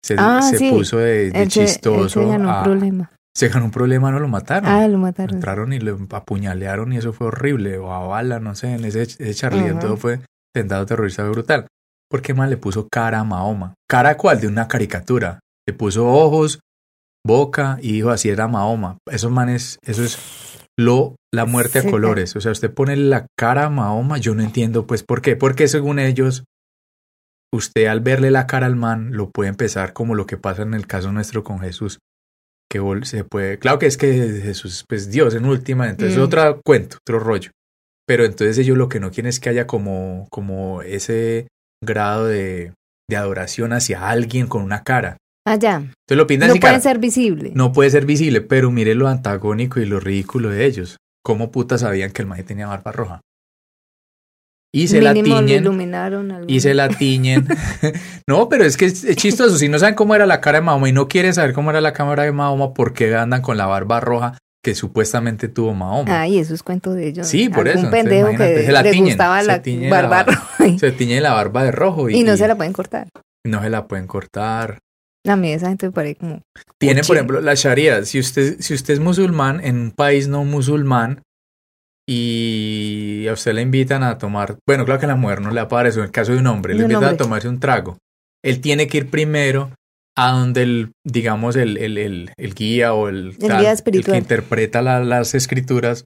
se, ah, puso de, chistoso. se ganó un problema. Se ganó un problema, no lo mataron. Ah, lo mataron. Entraron y lo apuñalearon y eso fue horrible. O a bala, no sé, en ese, ese todo fue tentado terrorista brutal. ¿Por qué más le puso cara a Mahoma? ¿Cara cuál? De una caricatura. Le puso ojos, boca y dijo así era Mahoma. Esos manes, eso es lo, la muerte a colores. O sea, usted pone la cara a Mahoma, yo no entiendo pues por qué. Porque según ellos, usted al verle la cara al man lo puede empezar como lo que pasa en el caso nuestro con Jesús. Que se puede, claro que es que Jesús, pues Dios en última, entonces es mm. otro cuento, otro rollo. Pero entonces ellos lo que no quieren es que haya como, como ese grado de, de adoración hacia alguien con una cara. Ah, ya. Entonces lo pintan No puede ser visible. No puede ser visible, pero mire lo antagónico y lo ridículo de ellos. ¿Cómo puta sabían que el maje tenía barba roja? Y se la tiñen. Y se la tiñen. no, pero es que es, chistoso. Si no saben cómo era la cara de Mahoma y no quieren saber cómo era la cámara de Mahoma, ¿por qué andan con la barba roja que supuestamente tuvo Mahoma. Ay, eso es cuento de ellos. Sí, por eso. Un pendejo que se la le gustaba la barba roja. Se tiñe la barba de rojo. Y, no se la pueden cortar. No se la pueden cortar. A mí esa gente me parece como... Tiene, por ejemplo, la Sharia. Si usted, si usted es musulmán en un país no musulmán y a usted le invitan a tomar... Bueno, claro que a la mujer no le aparece, en el caso de un hombre, le invitan a tomarse un trago. Él tiene que ir primero a donde el, digamos, el, el, el, guía o el, que interpreta las escrituras,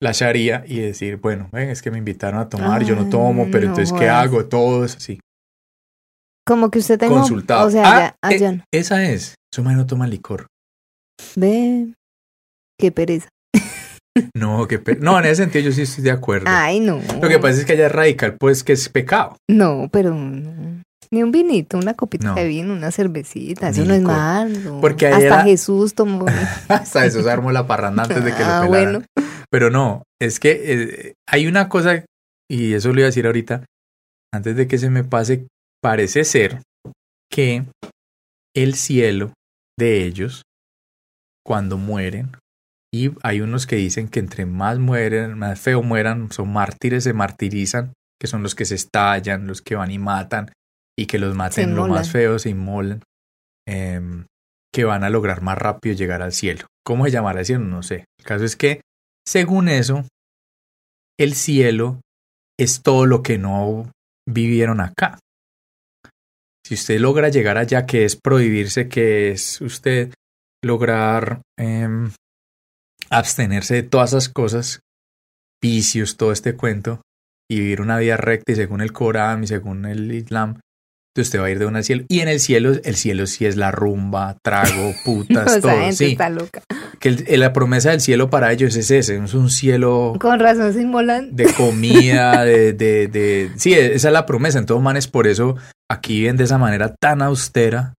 la Sharia, y decir, bueno, es que me invitaron a tomar, yo no tomo, pero entonces, ¿qué hago? Todo es así. Como que usted tenga consultado. O sea, ah, eh, esa es. Su madre no toma licor. Ve, qué pereza. No, qué no, en ese sentido yo sí estoy de acuerdo. Ay, no. Lo que pasa es que ella es radical, pues que es pecado. No, pero ni un vinito, una copita de vino, una cervecita, eso no es malo. Porque Hasta Jesús tomó. Hasta Jesús armó la parranda antes de que lo ah, Bueno. Pero no, es que eh, hay una cosa, y eso lo iba a decir ahorita, antes de que se me pase, parece ser que el cielo de ellos, cuando mueren, y hay unos que dicen que entre más mueren, más feo mueran, son mártires, se martirizan, que son los que se estallan, los que van y matan, y que los maten lo más feo, se inmolan, em, que van a lograr más rápido llegar al cielo. ¿Cómo se llamará el cielo? No sé. El caso es que, según eso, el cielo es todo lo que no vivieron acá. Si usted logra llegar allá, que es prohibirse, que es usted lograr em, abstenerse de todas esas cosas, vicios, todo este cuento, y vivir una vida recta y según el Corán y según el Islam, Entonces usted va a ir de una al cielo. Y en el cielo, el cielo sí es la rumba, trago, putas, o sea, todo. gente Sí. está loca. Que el- la promesa del cielo para ellos es ese, es un cielo Con razón se inmolan. de comida, de, de, de... Sí, esa es la promesa. En todos manes, por eso aquí viven de esa manera tan austera,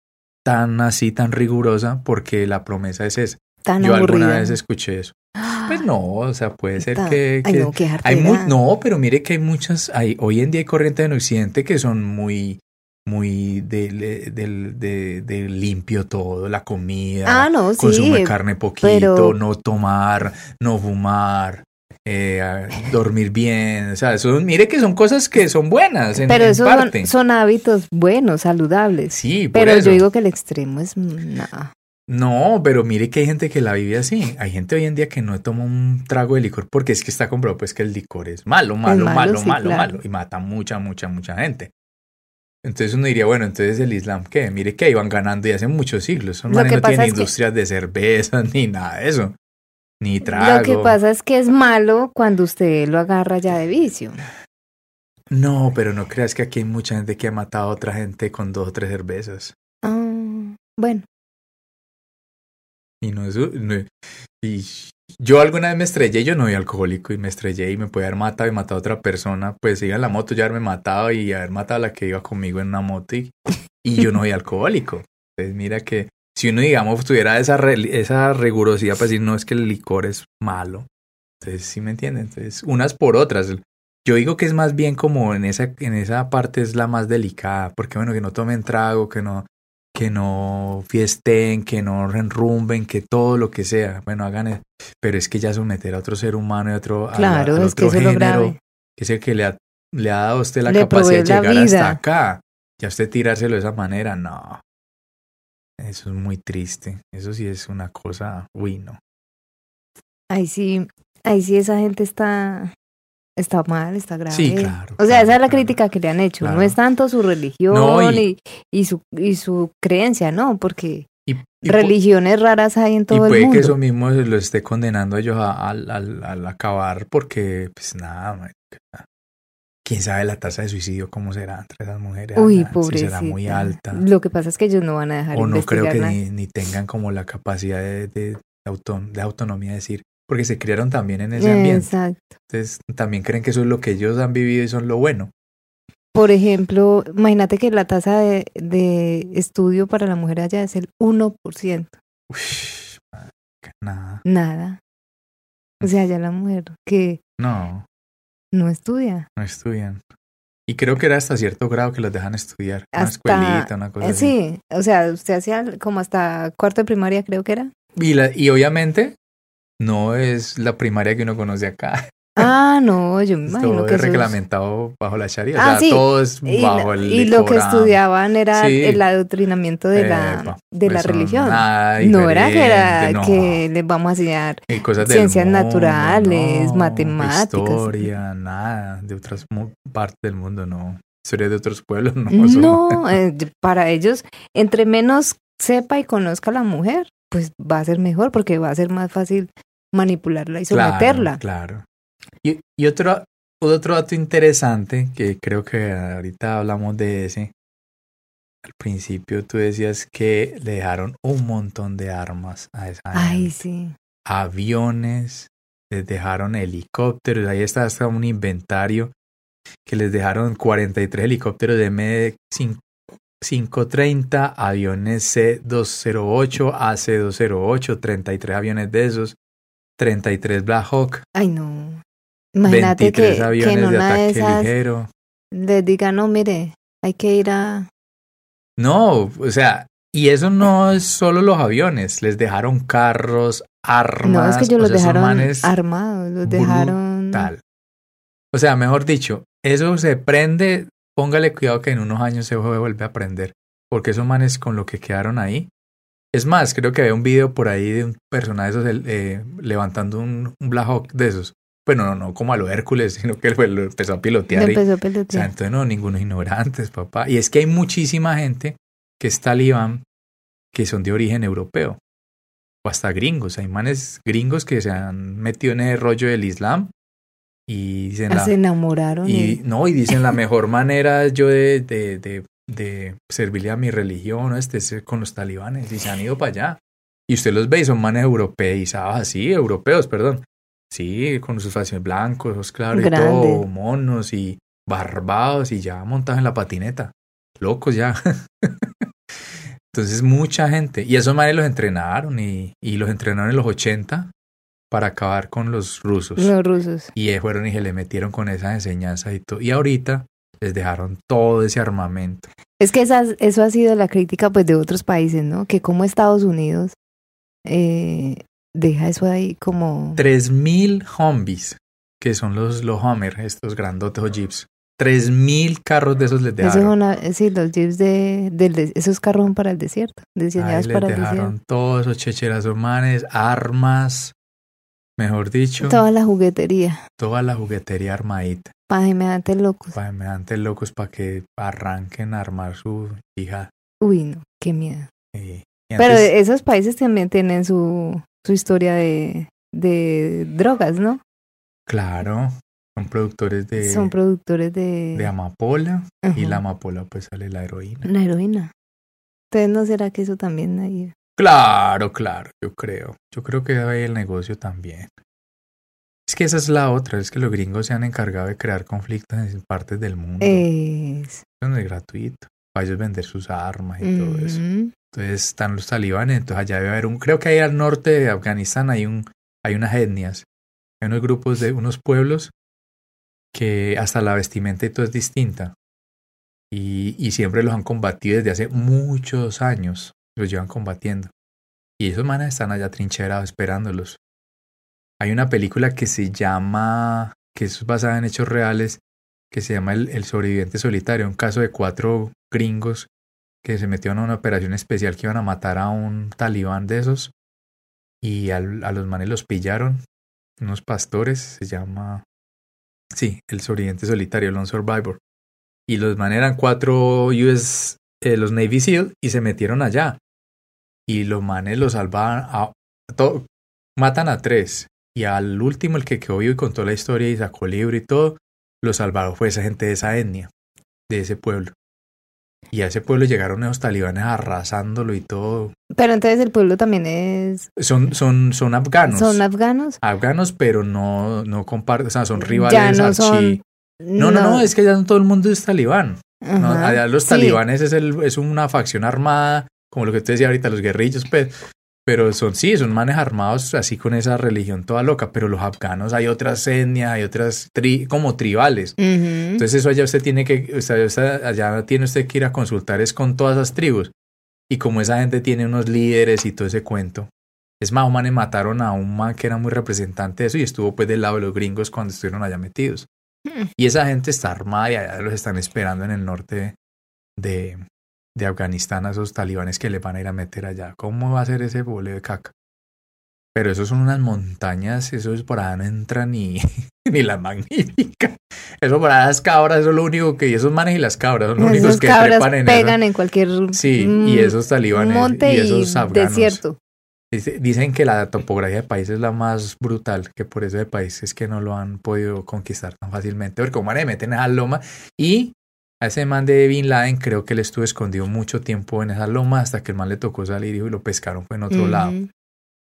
tan así, tan rigurosa, porque la promesa es esa. Tan Yo alguna vez escuché eso. Pues no, o sea, puede ser que... Ay, no, qué hay mu- jartera. no, pero mire que hay muchas, hay, hoy en día hay corrientes en Occidente que son muy, muy de, de, del- de- de limpio todo, la comida, Ah, no, sí. consume carne poquito, pero- no tomar, no fumar, eh, dormir bien, o sea, eso, mire que son cosas que son buenas en, Pero en esos parte. son, son hábitos buenos, saludables. sí, por Pero eso. yo digo que el extremo es mm, nada. No, pero mire que hay gente que la vive así. Hay gente hoy en día que no toma un trago de licor porque es que está comprobado pues que el licor es malo, malo, malo, malo, sí, malo, claro. malo y mata mucha, mucha, mucha gente. Entonces uno diría, bueno, entonces el Islam, ¿qué? Mire que iban ganando y hace muchos siglos. Son Lo manes que no pasa tienen es que- industrias de cerveza ni nada de eso. Ni trago. Lo que pasa es que es malo cuando usted lo agarra ya de vicio. No, pero no creas que aquí hay mucha gente que ha matado a otra gente con dos o tres cervezas. Ah, bueno, Y no es... no- y yo alguna vez me estrellé, yo no soy alcohólico y me estrellé y me podía haber matado y matado a otra persona. Pues iba en la moto, ya haberme matado y haber matado a la que iba conmigo en una moto y, y yo no soy alcohólico. Entonces mira que si uno, digamos, tuviera esa, re- esa rigurosidad para decir, no, es que el licor es malo. Entonces, ¿sí me entienden? Entonces, unas por otras. Yo digo que es más bien como en esa, en esa parte es la más delicada, porque bueno, que no tomen trago, que no, que no fiesten, que no enrumben, que todo lo que sea. Bueno, hagan eso. Pero es que ya someter a otro ser humano y a otro, a la- claro, que otro lo género, que es el que le ha, le ha dado a usted la Le capacidad de llegar hasta acá. Ya usted tirárselo de esa manera, no. Eso es muy triste. Eso sí es una cosa, uy, no. Ahí sí, ahí sí esa gente está, está mal, está grave. Sí, claro, O sea, claro, esa es la claro. crítica que le han hecho. No es tanto su religión No, y- y, y su, y su creencia, no, porque Y, y religiones raras hay en y todo el puede mundo. que eso mismo lo esté condenando a ellos al, acabar porque, pues nada, quién sabe la tasa de suicidio cómo será entre esas mujeres. Uy, si será muy alta. Lo que pasa es que ellos no van a dejar o no creo que ni, ni tengan como la capacidad de, de, auto- de autonomía de decir, porque se criaron también en ese ambiente. Exacto. Entonces también creen que eso es lo que ellos han vivido y son lo bueno. Por ejemplo, imagínate que la tasa de, de estudio para la mujer allá es el 1%. Uy, marica, nada, Nada. O sea, ya la mujer que no, no estudia. no estudian. Y creo que era hasta cierto grado que los dejan estudiar. Una Hasta- escuelita, una cosa Eh, así. sí, o sea, usted hacía como hasta cuarto de primaria, creo que era. Y, la, y obviamente no es la primaria que uno conoce acá. Ah, no, yo me imagino todo que es reglamentado bajo la Sharia. O Ah, sea, sí. todo es Y, bajo el y lo que estudiaban era Sí. el adoctrinamiento de la, de la pues religión. No era que era no. que les vamos a enseñar Y ciencias mundo, naturales, no, matemáticas. Historia, nada. De otras partes del mundo, no. Historia de otros pueblos, no. No, eh, para ellos, entre menos sepa y conozca a la mujer, pues va a ser mejor porque va a ser más fácil manipularla y someterla. Claro, claro. Y, y otro, otro dato interesante, que creo que ahorita hablamos de ese. Al principio tú decías que le dejaron un montón de armas a esa Ay, gente. sí. aviones, les dejaron helicópteros, ahí está hasta un inventario que les dejaron 43 helicópteros de M530, aviones C208, AC208, 33 aviones de esos, 33 Black Hawk, Ay, no. Imagínate 23 que, que aviones en de una de ataque ligero. les diga, no, mire, hay que ir a... No, o sea, y eso no es solo los aviones, les dejaron carros, armas, No, es que ellos o los sea, dejaron armados, los dejaron... tal. O sea, mejor dicho, eso se prende, póngale cuidado que en unos años se vuelve a prender, porque esos manes con lo que quedaron ahí. Es más, creo que había un video por ahí de un personaje de esos, eh, levantando un, un Black Hawk de esos. Bueno, no, no como a lo Hércules, sino que lo, lo empezó a pilotear. Y- empezó a o sea, entonces no, ningunos ignorantes, papá. Y es que hay muchísima gente que es talibán que son de origen europeo. O hasta gringos. Hay manes gringos que se han metido en ese rollo del Islam y dicen Ah, la, se enamoraron. y y- no, y dicen la mejor manera yo de, de, de de servirle a mi religión, este, con los talibanes, y se han ido para allá. Y usted los ve y son manes europeizados, así, europeos, perdón. Sí, con sus faciales blancos, claro, y todo, monos y barbados y ya montados en la patineta. Locos ya. Entonces mucha gente, y esos manes los entrenaron y, y, los entrenaron en los 80 para acabar con los rusos. Los rusos. Y fueron y se le metieron con esas enseñanzas y todo. Y ahorita les dejaron todo ese armamento. Es que esas, eso ha sido la crítica pues de otros países, ¿no? Que como Estados Unidos eh, deja eso ahí como... 3.000 Humvees, que son los, los Hummer, estos grandotes o Jeeps. 3.000 carros de esos les dejaron. sí, los Jeeps de, de, esos carros son para el desierto, diseñados para el desierto. dejaron todos esos checheras humanes, armas, mejor dicho. Toda la juguetería. Toda la juguetería armadita. Pajemeantes locos. Pajemeantes locos para que arranquen a armar su hija. Uy, no, qué miedo. Pero esos países también tienen su, su historia de, de drogas, ¿no? Claro, son productores de... Son productores de... De amapola y la amapola pues sale la heroína. La heroína. Entonces, ¿no será que eso también ahí? Claro, claro, yo creo. Yo creo que hay el negocio también. Que esa es la otra, es que los gringos se han encargado de crear conflictos en partes del mundo. Es... Eso no es gratuito. Para ellos vender sus armas y todo eso. Entonces están los talibanes, entonces allá debe haber un, creo que ahí al norte de Afganistán hay un, hay unas etnias, hay unos grupos de unos pueblos que hasta la vestimenta y todo es distinta. Y, y siempre los han combatido desde hace muchos años, los llevan combatiendo. Y esos manes están allá trincherados esperándolos. Hay una película que se llama, que es basada en hechos reales, que se llama El, el sobreviviente solitario, un caso de cuatro gringos que se metieron a una operación especial que iban a matar a un talibán de esos y a los manes los pillaron, unos pastores, se llama, sí, el sobreviviente solitario, Lone Survivor. Y los manes eran cuatro US, eh, los Navy SEAL, y se metieron allá. Y los manes los salvaban, a, matan a tres. Y al último, el que quedó vivo y contó la historia y sacó libro y todo, lo salvaron fue esa gente de esa etnia, de ese pueblo. Y a ese pueblo llegaron esos talibanes arrasándolo y todo. Pero entonces el pueblo también es... Son, son, son afganos. ¿Son afganos? Afganos, pero no, no comparten, o sea, son rivales. no, son... no, no, no, es que ya no todo el mundo es talibán. allá los talibanes es, el, es una facción armada, como lo que usted decía ahorita, los guerrillos, pues, pero son, sí, son manes armados así con esa religión toda loca, pero los afganos hay otras etnias, hay otras tri, como tribales. Entonces eso allá usted tiene que, allá tiene usted que ir a consultar es con todas esas tribus. Y como esa gente tiene unos líderes y todo ese cuento. Es más, manes mataron a un man que era muy representante de eso y estuvo pues del lado de los gringos cuando estuvieron allá metidos. Hmm. Y esa gente está armada y allá los están esperando en el norte de, de Afganistán a esos talibanes que le van a ir a meter allá. ¿Cómo va a ser ese bole de caca? Pero eso son unas montañas, eso es por allá no entra ni, ni la magnífica. Eso por allá las cabras, eso es lo único que, y esos manes y las cabras son los únicos que trepan en pegan en cualquier Sí, y mm, esos talibanes monte y esos afganos. desierto. Dicen que la topografía del país es la más brutal, que por eso de países que no lo han podido conquistar tan fácilmente, porque como le meten a loma y a ese man de Bin Laden creo que él estuvo escondido mucho tiempo en esa loma hasta que el man le tocó salir y lo pescaron fue en otro lado.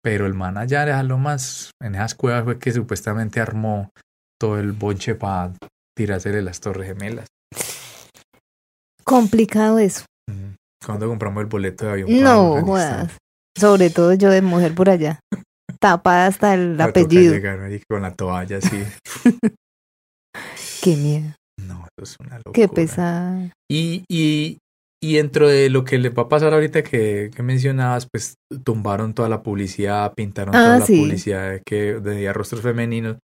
Pero el man allá de esas lomas, en esas cuevas fue que supuestamente armó todo el bonche para tirársele las torres gemelas. Complicado eso. ¿Cuándo compramos el boleto de avión? No, jodas. Sobre todo yo de mujer por allá. Tapada hasta el apellido. con la toalla así. Qué miedo. No, eso es una locura. Qué pesada. Y, y, y dentro de lo que le va a pasar ahorita que, que mencionabas, pues tumbaron toda la publicidad, pintaron ah, toda la publicidad que de rostros femeninos.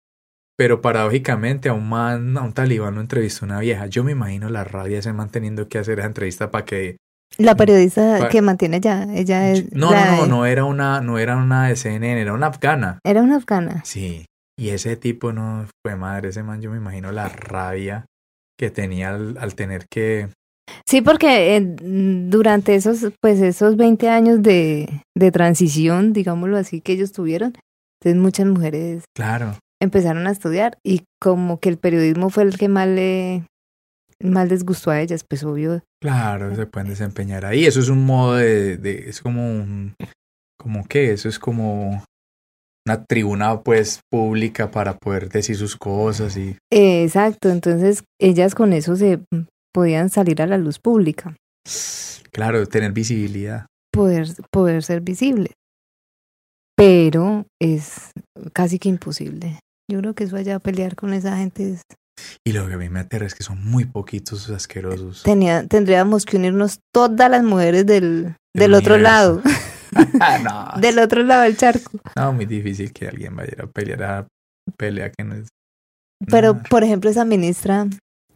Pero paradójicamente a un man, a un talibán lo entrevistó una vieja. Yo me imagino la rabia ese man teniendo que hacer esa entrevista para que la periodista que mantiene ya, ella es No, no, no, no era una no era una de CNN, era una afgana. Era una afgana. Sí. Y ese tipo no fue madre, ese man yo me imagino la rabia que tenía al, tener que... Sí, porque eh, durante esos, pues esos 20 años de, de transición, digámoslo así, que ellos tuvieron, entonces muchas mujeres claro. empezaron a estudiar y como que el periodismo fue el que más le, mal les gustó a ellas, pues obvio. Claro, se pueden desempeñar ahí. Eso es un modo de, de es como un, como qué, eso es como una tribuna pues pública para poder decir sus cosas y Exacto, entonces ellas con eso se podían salir a la luz pública, claro, tener visibilidad. poder, poder ser visibles. Pero es casi que imposible. Yo creo que eso allá pelear con esa gente es- Y lo que a mí me aterra es que son muy poquitos asquerosos. tenía, tendríamos que unirnos todas las mujeres del, del otro universo. lado, no, del otro lado del charco. no, muy difícil que alguien vaya a pelear a pelea que no es. Pero, No. por ejemplo, esa ministra,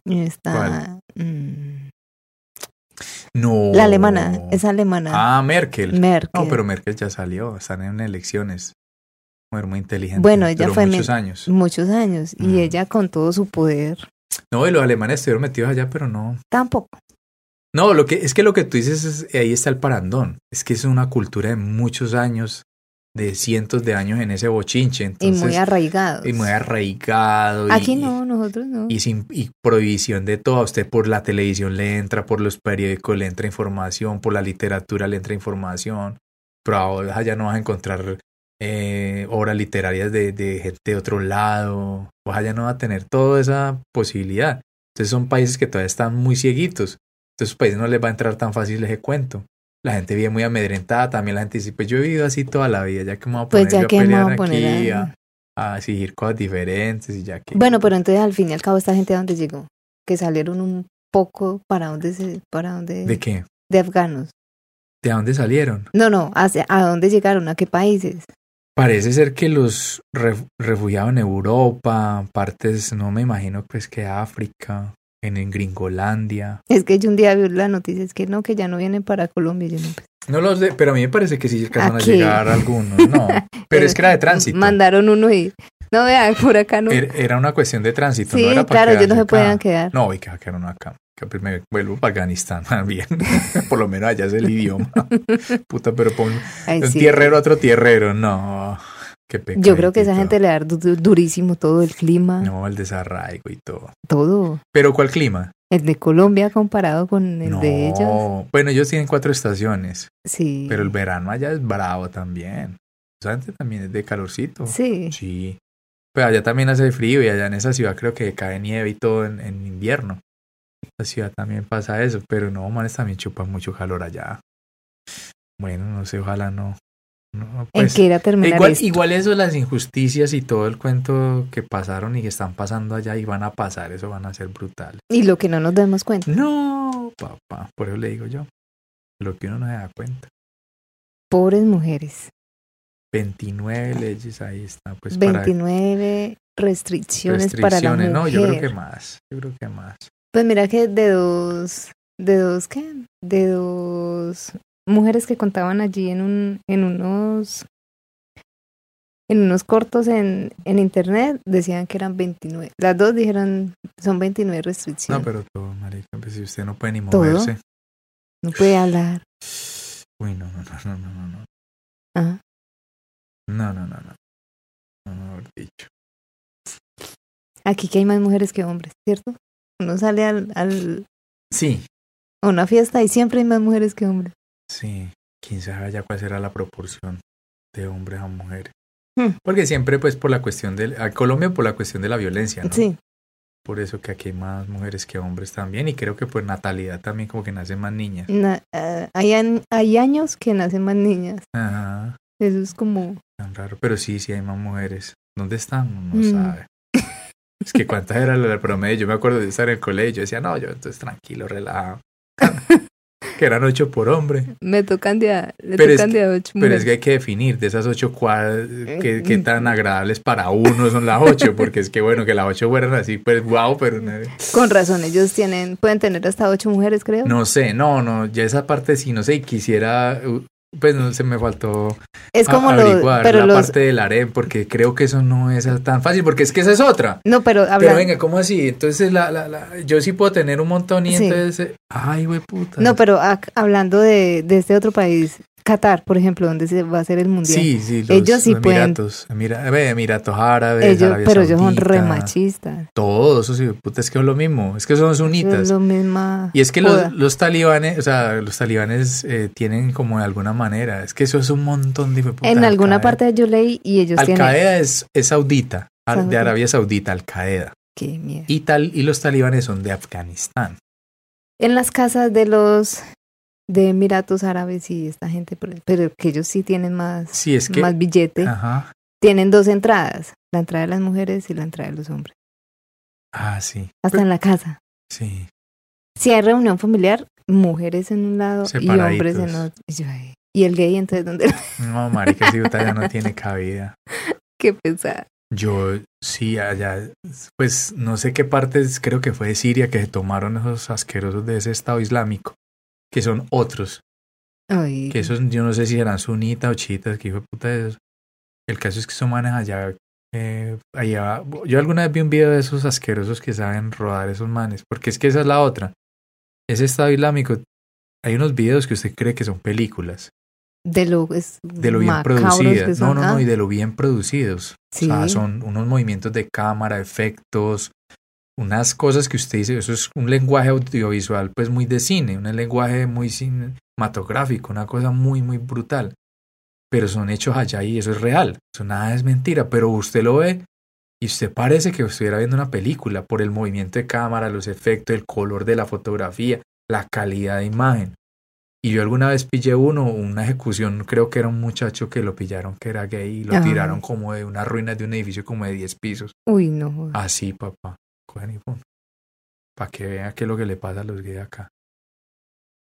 está mm, No. la alemana, esa alemana, Ah, Merkel. Merkel. No, pero Merkel ya salió, están en elecciones. Mujer muy inteligente. Bueno, ella duró fue muchos años. muchos años, y Mm. ella con todo su poder, No, y los alemanes estuvieron metidos allá, pero no. tampoco. No, lo que es que lo que tú dices es ahí está el parandón. Es que es una cultura de muchos años, de cientos de años en ese bochinche. y Entonces, muy arraigados. y muy arraigado. Aquí y- no, nosotros no. Y sin y prohibición de todo. A usted por la televisión le entra, por los periódicos le entra información, por la literatura le entra información. Pero ahora allá no vas a encontrar eh, obras literarias de, de gente de otro lado. Allá no va a tener toda esa posibilidad. Entonces son países que todavía están muy cieguitos. Entonces países no les va a entrar tan fácil ese cuento. La gente vive muy amedrentada. También la gente dice, pues yo he vivido así toda la vida. Ya que me voy a Pues poner ya yo a que pelear a poner aquí, a- a, exigir cosas diferentes y ya que... Bueno, pero entonces al fin y al cabo esta gente a dónde llegó? Que salieron un poco para dónde se, para dónde ¿De qué? de afganos. ¿De dónde salieron? No, no, hacia, a dónde llegaron, a qué países. Parece ser que los ref- refugiados en Europa, partes, no me imagino pues que África, en, en Gringolandia. Es que yo un día vi la noticia, es que no, que ya no vienen para Colombia. Yo no, pues, No los sé, pero a mí me parece que sí alcanzan a, Aquí. llegar algunos, no. Pero es que era de tránsito. Mandaron uno y no vean, por acá no. Era, era una cuestión de tránsito, sí, no era para claro, ellos no se podían quedar. No, y que va a quedar uno acá. Que primero vuelvo para Afganistán, bien. Por lo menos allá es el idioma. Puta, pero pon Ay, un sí. tierrero a otro tierrero. No, qué pecado. Yo creo que esa gente le da du- du- durísimo todo el clima, No, el desarraigo y todo. todo. Pero ¿cuál clima? El de Colombia comparado con el de ellos. No, bueno, ellos tienen cuatro estaciones, Sí. pero el verano allá es bravo también. Esa gente también es de calorcito. Sí. Sí. Pero allá también hace frío y allá en esa ciudad creo que cae nieve y todo en, en invierno. La ciudad también pasa eso, pero no, manes también chupan mucho calor allá. Bueno, no sé, ojalá no. No ¿En pues, qué irá a terminar igual, esto? igual eso, las injusticias y todo el cuento que pasaron y que están pasando allá y van a pasar, eso van a ser brutales. Y lo que no nos damos cuenta. No, papá, por eso le digo yo. Lo que uno no se da cuenta. Pobres mujeres. 29 leyes ahí está, pues para 29 restricciones, para la mujer. No, yo creo que más. Yo creo que más. Pues mira que de dos, de dos qué, de dos mujeres que contaban allí en un, en unos, en unos cortos en, en internet decían que eran 29. Las dos dijeron son 29 No, restricciones. pero todo, marica, pues si usted no puede ni ¿Todo? moverse. No puede hablar. Uy, no, no, no, no, no, no, no. No, no, no, no. No, no, mejor dicho. Aquí que hay más mujeres que hombres, ¿cierto? Uno sale al, al, Sí, a una fiesta y siempre hay más mujeres que hombres. Sí. Quién sabe ya cuál será la proporción de hombres a mujeres. Hmm. Porque siempre, pues, por la cuestión de... A Colombia por la cuestión de la violencia, ¿no? Sí, Por eso que aquí hay más mujeres que hombres también. Y creo que por natalidad también como que nacen más niñas. na- ah, hay, an- hay años que nacen más niñas. Ajá. Eso es como... Tan raro. Pero sí, sí hay más mujeres. ¿Dónde están? No Mm. sabe. Es que cuántas era el promedio. Yo me acuerdo de estar en el colegio. Yo decía, no, yo entonces tranquilo, relajado. Que eran ocho por hombre. Me tocan de a, le Pero es tocan que- de a ocho Pero es que hay que definir de esas ocho cuadras que, que Mm. tan agradables para uno son las ocho. Porque es que bueno, que las ocho fueran así, pues wow, pero no, Con razón, ellos tienen, pueden tener hasta ocho mujeres, creo. no sé, no, no, ya esa parte sí, no sé, y quisiera, pues no se me faltó es como a- lo, averiguar pero la los, parte del harem, porque creo que eso no es tan fácil, porque es que esa es otra. no, pero habla, Pero venga, ¿cómo así? Entonces la, la, la, yo sí puedo tener un montón y Sí. entonces, eh, ay, güey, puta. no, pero ac- hablando de, de este otro país, Qatar, por ejemplo, donde se va a hacer el mundial. Sí, sí, los Ellos sí pueden- Emiratos, Emira- ve, Emiratos Árabes, ellos, Arabia pero ellos son Saudita, re machistas. Todo eso sí, puta, es que es lo mismo, es que son sunitas. Es lo misma Y es que los, los talibanes, o sea, los talibanes eh, tienen como de alguna manera, es que eso es un montón de... hijueputa, En alguna parte yo leí y ellos tienen... Al-Qaeda es, es saudita, al- de Saudita. Arabia Saudita, Al-Qaeda. Qué mierda. Y, tal, y los talibanes son de Afganistán. En las casas de los de Emiratos Árabes y esta gente, pero, que ellos sí tienen más, Sí, es que... más billete, Ajá. tienen dos entradas, la entrada de las mujeres y la entrada de los hombres, Ah, sí. hasta en la casa. Sí. Si hay reunión familiar, mujeres en un lado y hombres en otro. Y yo, ay, ¿Y el gay entonces dónde? No, marica, esa ya no tiene cabida. Qué pesar. Yo sí, allá, pues no sé qué partes, creo que fue de Siria que se tomaron esos asquerosos de ese Estado Islámico, que son otros, Ay, que esos yo no sé si eran sunitas o chiitas, que hijo de puta es. El caso es que esos manes allá, eh, allá, yo alguna vez vi un video de esos asquerosos que saben rodar esos manes, porque es que esa es la otra. Ese Estado Islámico, hay unos videos que usted cree que son películas, de lo, es de lo bien producidas. No, son. no, no, Ah, y de lo bien producidos. sí. O sea, son unos movimientos de cámara, efectos, unas cosas que usted dice, eso es un lenguaje audiovisual pues muy de cine, un lenguaje muy cinematográfico, una cosa muy, muy brutal. Pero son hechos allá y eso es real, eso nada es mentira, pero usted lo ve y usted parece que estuviera viendo una película por el movimiento de cámara, los efectos, el color de la fotografía, la calidad de imagen. Y yo alguna vez pillé uno, una ejecución, creo que era un muchacho que lo pillaron que era gay y lo tiraron como de unas ruinas de un edificio como de 10 pisos. Uy, no. Así, papá. Cogen y pum. Para que vea qué es lo que le pasa a los gays acá.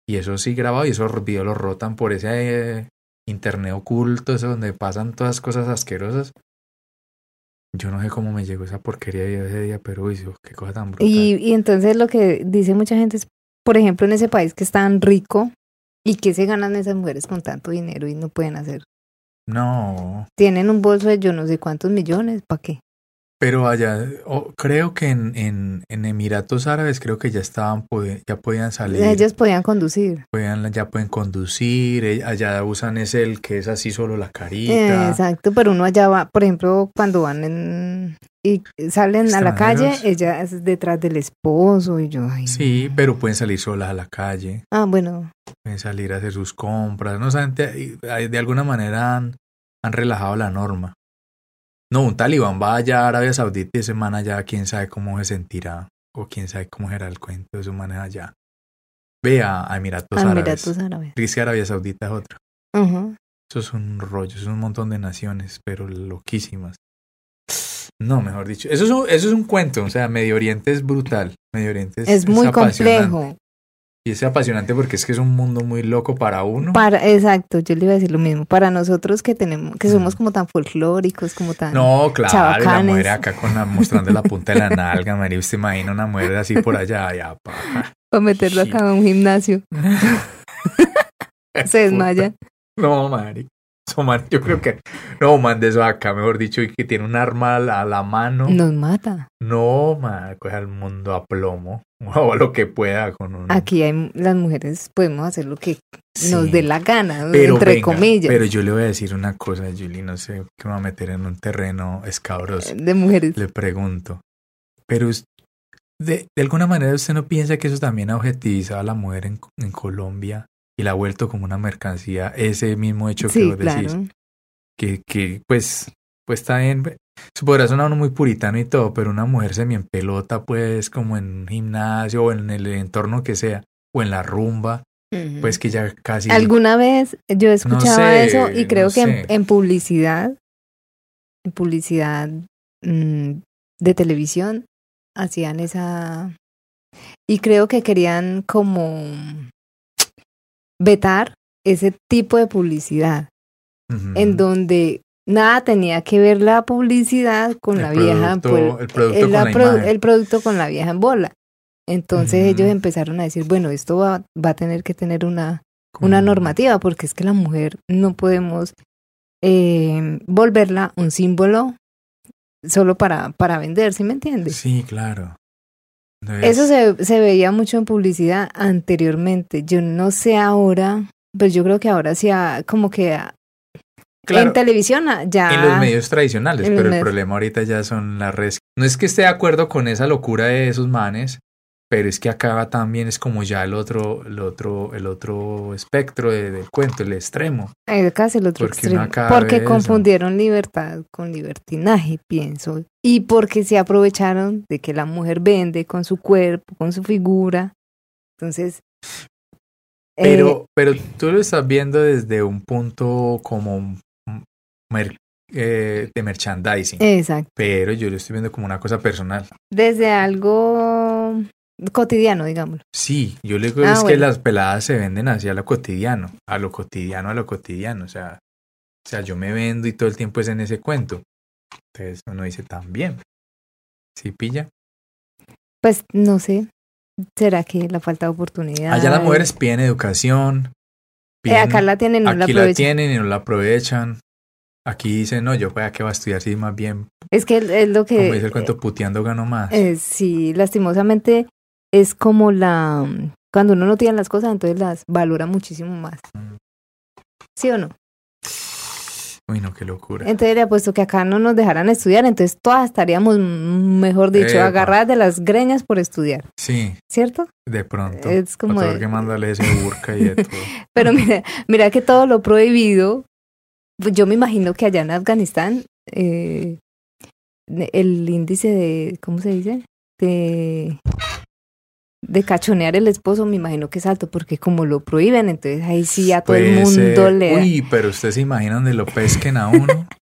Y eso sí grabado y esos videos los rotan por ese eh, internet oculto, eso donde pasan todas cosas asquerosas. Yo no sé cómo me llegó esa porquería de ese día, pero uy, qué cosa tan brutal. Y, y entonces lo que dice mucha gente es, por ejemplo, en ese país que es tan rico y que se ganan esas mujeres con tanto dinero y no pueden hacer. No, Tienen un bolso de yo no sé cuántos millones, ¿para qué? Pero allá, oh, creo que en, en, en Emiratos Árabes creo que ya estaban, ya podían salir. Ellos podían conducir. Pueden- ya pueden conducir, eh, allá usan ese el que es así solo la Eh, carita. exacto, pero uno allá va, por ejemplo, cuando van en, y salen a la calle, ella es detrás del esposo y yo, ay. Sí, pero pueden salir solas a la calle, Ah, bueno, pueden salir a hacer sus compras, no saben, de, de alguna manera han, han relajado la norma. No, un talibán va allá a Arabia Saudita y ese man allá, quién sabe cómo se sentirá, o quién sabe cómo será el cuento de esos manes allá. Ve a, a Emiratos a Árabes. Emiratos Árabes. Es que Arabia Saudita es otra. Ujú. Eso es un rollo, es un montón de naciones, pero loquísimas. No, mejor dicho, eso es un, eso es un cuento, o sea, Medio Oriente es brutal, Medio Oriente es, Es muy complejo. Y es apasionante porque es que es un mundo muy loco para uno. Para, exacto, yo le iba a decir lo mismo. Para nosotros que tenemos, que somos como tan folclóricos, como tan. no, claro, y la mujer acá con la, mostrando la punta de la nalga, María, usted imagina una mujer así por allá, ya, pa. Para meterlo acá a un gimnasio. Se desmaya. No, Mari. Man, yo creo que no, man, de eso acá, mejor dicho, y que tiene un arma a la, mano. Nos mata. No, man, coge al mundo a plomo. O lo que pueda con un. Aquí hay las mujeres podemos hacer lo que Sí. nos dé la gana, Pero entre venga, comillas, Pero yo le voy a decir una cosa, Julie, no sé, que me va a meter en un terreno escabroso. de mujeres. Le pregunto. Pero de, de alguna manera usted no piensa que eso también ha objetivizado a la mujer en, en Colombia y la ha vuelto como una mercancía, ese mismo hecho que Sí, vos decís. claro. que, que pues, pues está bien. Se podrá sonar uno muy puritano y todo, pero una mujer semi en pelota, pues, como en un gimnasio o en el entorno que sea, o en la rumba, pues que ya casi. Alguna vez yo escuchaba sé, eso y creo no que en, en publicidad, en publicidad mm, de televisión, hacían esa... Y creo que querían como vetar ese tipo de publicidad, en donde nada tenía que ver la publicidad con El la vieja, pues, el producto el, la producto con la vieja en bola. Entonces ellos empezaron a decir, bueno, esto va, va a tener que tener una una normativa, porque es que la mujer no podemos eh, volverla un símbolo solo para, para vender, ¿sí me entiendes? Sí, claro. Eso se, se veía mucho en publicidad anteriormente. Yo no sé ahora Pues yo creo que ahora sí, ah, como que ah, Claro, en televisión ah, ya... en los medios tradicionales, pero el problema ahorita ya son las redes. No es que esté de acuerdo con esa locura de esos manes, pero es que acá también es como ya el otro, el otro, el otro espectro de- del cuento, el extremo. Es casi el otro Porque extremo. Porque confundieron libertad con libertinaje, pienso. Y porque se aprovecharon de que la mujer vende con su cuerpo, con su figura. Entonces. eh, Pero, pero tú lo estás viendo desde un punto como mer- eh, de merchandising. exacto. Pero yo lo estoy viendo como una cosa personal. Desde algo cotidiano, digámoslo. Sí, yo le digo Ah, es que las peladas se venden hacia lo cotidiano, a lo cotidiano, a lo cotidiano. O sea, o sea, yo me vendo y todo el tiempo es en ese cuento. Entonces uno dice también. ¿Sí pilla? Pues no sé. ¿Será que la falta de oportunidad? Allá las mujeres piden educación. Eh, acá la tienen, no la aquí la aprovechan. tienen y no la aprovechan. Aquí dicen, no, yo para qué va a estudiar si más bien, Es que es lo que. como dice el cuento, puteando gano más. Eh, sí, lastimosamente es como la... Cuando uno no tiene las cosas, entonces las valora muchísimo más. ¿Sí o no? Uy, no, qué locura. Entonces le apuesto que acá no nos dejaran estudiar, entonces todas estaríamos, mm, mejor dicho, Epa. agarradas de las greñas por estudiar, Sí, ¿cierto? de pronto. Es como... De- que mandarle ese burka y de todo. Pero mira, mira que todo lo prohibido, pues yo me imagino que allá en Afganistán eh, el índice de, ¿cómo se dice? De, de cachonear el esposo, me imagino que es alto, porque como lo prohíben, entonces ahí sí a todo el mundo ser. le da. Uy, pero ustedes se imaginan de lo pesquen a uno.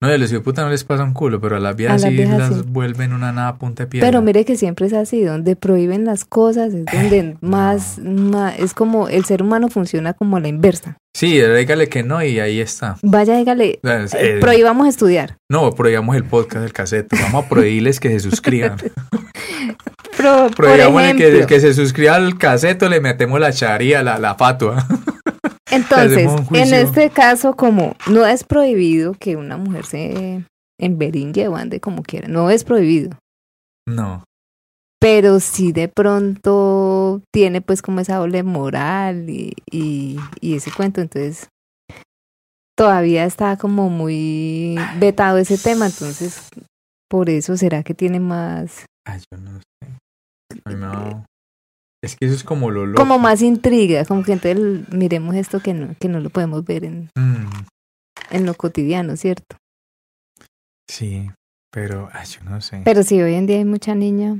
No, de los puta no les pasa un culo, pero a las viejas las sí las sí. vuelven una nada a punta de piedra. Pero mire que siempre es así, donde prohíben las cosas, es donde más, más, es como el ser humano funciona como a la inversa. Sí, dígale que no y ahí está. Vaya, dígale, es- eh, eh, prohibamos estudiar. no, prohibamos el podcast del cassette. Vamos a prohibirles que se suscriban. Pro- por Prohibamos el que, ejemplo, el que se suscriba al caseto, le metemos la charía, la, la fatua. Entonces, en este caso, como no es prohibido que una mujer se enberingue o ande como quiera, no es prohibido, No. pero sí de pronto tiene pues como esa doble moral y, y, y ese cuento, entonces todavía está como muy vetado ese tema, entonces por eso será que tiene más, Ay, yo no sé. Ay, no. Es que eso es como lo loco. como más intriga, como que entonces miremos esto que no, que no lo podemos ver en, Mm, en lo cotidiano, ¿cierto? sí, pero ay, yo no sé. Pero si hoy en día hay mucha niña,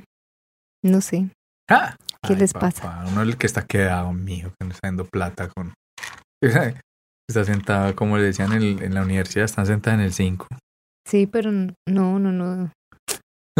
no sé. Ah, ¿Qué ay, les papá, pasa? Uno es el que está quedado, mijo, que no está dando plata con. Está sentado, como le decían en, el- en la universidad, están sentados en el 5. Sí, pero no, no, no.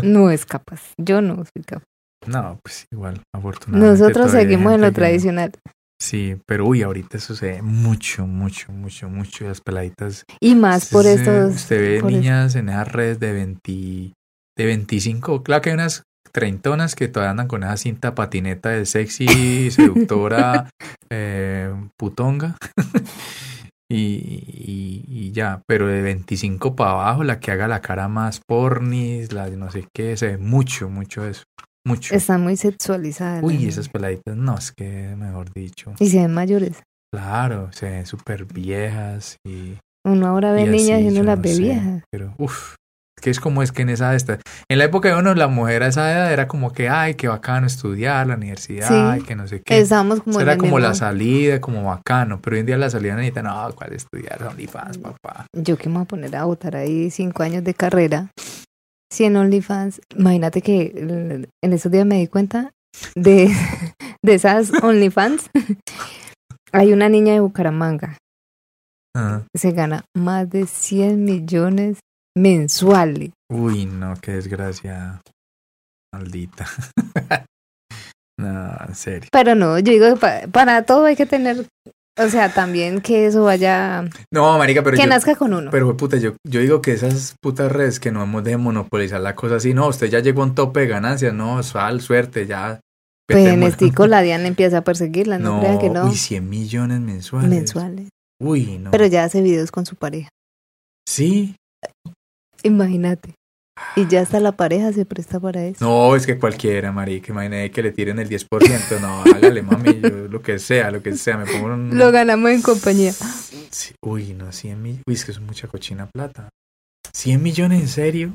No es capaz. Yo no soy capaz. No, pues igual, afortunadamente. Nosotros seguimos en lo que- tradicional. Sí, pero uy, ahorita sucede mucho, mucho, mucho, mucho. Las peladitas. Y más por se- estos. Usted ve niñas en esas redes de 20, de 25. Claro que hay unas treintonas que todavía andan con esa cinta patineta de sexy, seductora, eh, putonga. y, y, y ya, pero de 25 para abajo, la que haga la cara más pornis, la de no sé qué, se ve mucho, mucho eso. Mucho. Están muy sexualizadas. Uy, esas peladitas, no, es que mejor dicho. Y se ven mayores. Claro, se ven súper viejas y, Uno ahora ve y niñas así, y uno las no ve viejas. Pero, uff, que es como es que en esa esta, en la época de uno, la mujer a esa edad era como que, ay, qué bacano estudiar, la universidad, Sí. ay, que no sé qué. Estábamos como era como la salida, como bacano, pero hoy en día la salida necesita, no, ¿cuál estudiar? OnlyFans, papá. Yo que me voy a poner a votar ahí cinco años de carrera. Si en OnlyFans, imagínate que en esos días me di cuenta de, de esas OnlyFans. Hay una niña de Bucaramanga se gana más de 100 millones mensuales. Uy, no, qué desgracia. Maldita. no, en serio. Pero no, yo digo que pa- para todo hay que tener, o sea, también que eso vaya, No, marica, pero que yo, nazca con uno. Pero puta, yo, yo digo que esas putas redes que no hemos de monopolizar la cosa así, no, usted ya llegó a un tope de ganancias, no, sal, suerte, ya. pues en estico la Diana empieza a perseguirla, no, No, crea que no. uy, 100 millones mensuales. mensuales. Uy, no. Pero ya hace videos con su pareja. Sí, Imagínate. Y ya hasta la pareja se presta para eso. No, es que cualquiera, marica, imagínate que le tiren el 10%. No, hágale, mami, yo lo que sea, lo que sea, me pongo un... Lo ganamos en compañía. Sí, Uy, no, 100 millones. Uy, es que es mucha cochina plata. ¿100 millones en serio?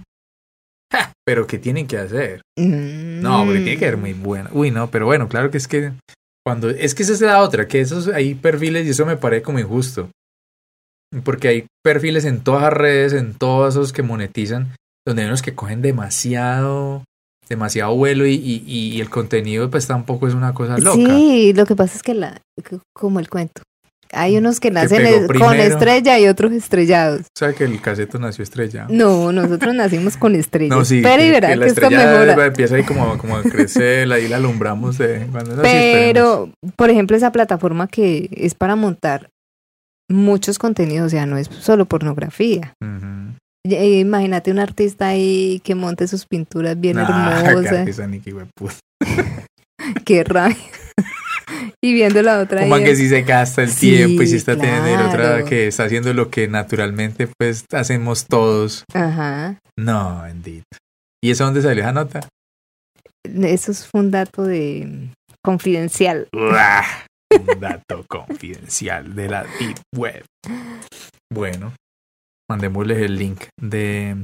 Ja, pero ¿qué tienen que hacer? No, porque tiene que ser muy buena. Uy, no, pero bueno, claro que es que cuando es que esa es la otra, que esos hay perfiles y eso me parece como injusto. Porque hay perfiles en todas las redes, en todos esos que monetizan, donde hay unos que cogen demasiado demasiado vuelo y, y, y el contenido pues tampoco es una cosa loca. Sí, lo que pasa es que la como el cuento. Hay unos que nacen es- con estrella y otros estrellados. O sea que el caseto nació estrellado. No, nosotros nacimos con estrellas. No, sí, pero y que- que que, la esto estrella mejora. empieza ahí como, como a crecer, ahí la alumbramos de cuando es así, Pero, por ejemplo, esa plataforma que es para montar muchos contenidos, o sea, no es solo pornografía. Ujú. Eh, Imagínate un artista ahí que monte sus pinturas bien Ah, qué hermosas. hueputa. Qué rabia. y viendo la otra Como que si se gasta el Sí, tiempo y si está teniendo el otra claro. que está haciendo lo que naturalmente pues hacemos todos. Ajá. No, bendito. ¿Y eso dónde salió esa nota? Eso es un dato de confidencial. Un dato confidencial de la Deep Web. Bueno, mandémosles el link de,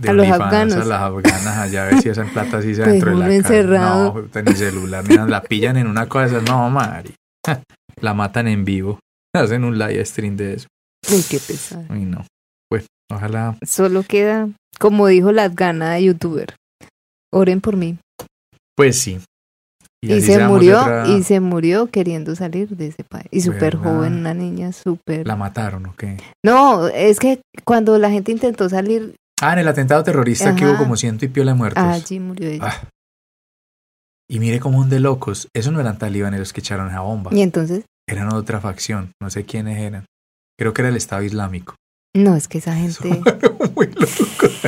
de A los afganos. a las afganas allá a ver si hacen plata así Pues dentro de la encerrado. No, puta, ni celular, mira, la pillan en una cosa, no, Mari. La matan en vivo. Hacen un live stream de eso. Uy, qué pesado. Uy, no. Pues, ojalá. Solo queda, como dijo la gana de youtuber, oren por mí. Pues sí. Y, se murió, otra- y se murió queriendo salir de ese país. Y súper joven, una niña súper... La mataron, ¿o qué? No, es que cuando la gente intentó salir, Ah, en el atentado terrorista que hubo como ciento y piola de muertos. allí murió ella. Ah. Y mire cómo un de locos. Esos no eran talibanes los que echaron esa bomba. Y entonces, Eran otra facción. No sé quiénes eran. Creo que era el Estado Islámico. no, es que esa gente... Muy locos.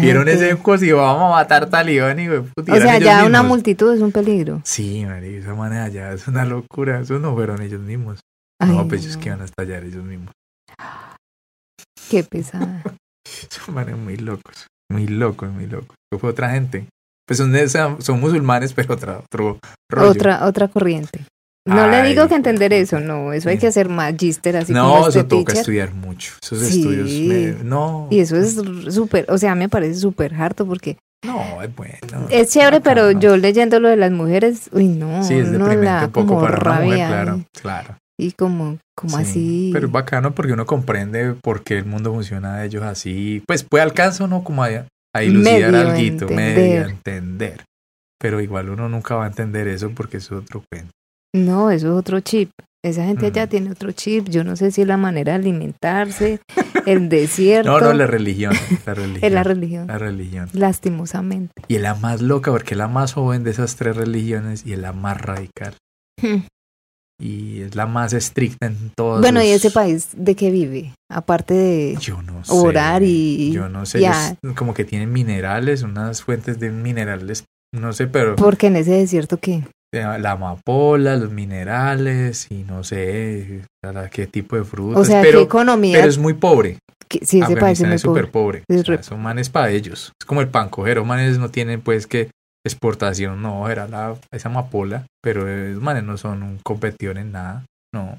Vieron ese cosa y vamos a matar talibán y puta, O sea, ellos ya una multitud es un peligro. Sí, María, esa manera allá es una locura. Esos no fueron ellos mismos. Ay, no, pues ellos no, que iban a estallar ellos mismos. Qué pesada. Son manes muy locos. Muy locos, muy locos. Eso fue otra gente. Pues son, son musulmanes, pero otra, otro rollo. otra, otra corriente. No Ay, le digo que entender eso, no, eso hay que hacer magíster así no, como este eso toca teacher. estudiar mucho. Esos Sí. estudios. me- no. Y eso es súper, o sea, me parece súper harto porque No, es bueno. es chévere, pero yo leyendo lo de las mujeres, uy, no, Sí, es no deprimente la un poco para una mujer, claro. Claro. y como, como Sí, así. Pero es bacano porque uno comprende por qué el mundo funciona de ellos así. Pues puede alcanzar uno como a, a alguito, entender. medio entender. Pero igual uno nunca va a entender eso porque es otro cuento. No, eso es otro chip. Esa gente allá Mm. tiene otro chip. Yo no sé si es la manera de alimentarse, el desierto, No, no, la religión. La religión. es la religión. La religión. Lastimosamente. Y es la más loca porque es la más joven de esas tres religiones y es la más radical. Hmm. Y es la más estricta en todos Bueno, ¿y ese país de qué vive? Aparte de Yo no sé. orar y... Yo no sé. ellos como que tienen minerales, unas fuentes de minerales. No sé, pero Porque en ese desierto qué? Eh, la amapola, los minerales y no sé qué tipo de frutas. O sea, ¿qué pero, economía? pero es muy pobre. que- sí, ese país es súper pobre. Es O sea, re- son manes para ellos. Es como el pan cojero. Manes no tienen pues que exportación. No, era la, esa amapola. Pero eh, manes no son un competidor en nada. No.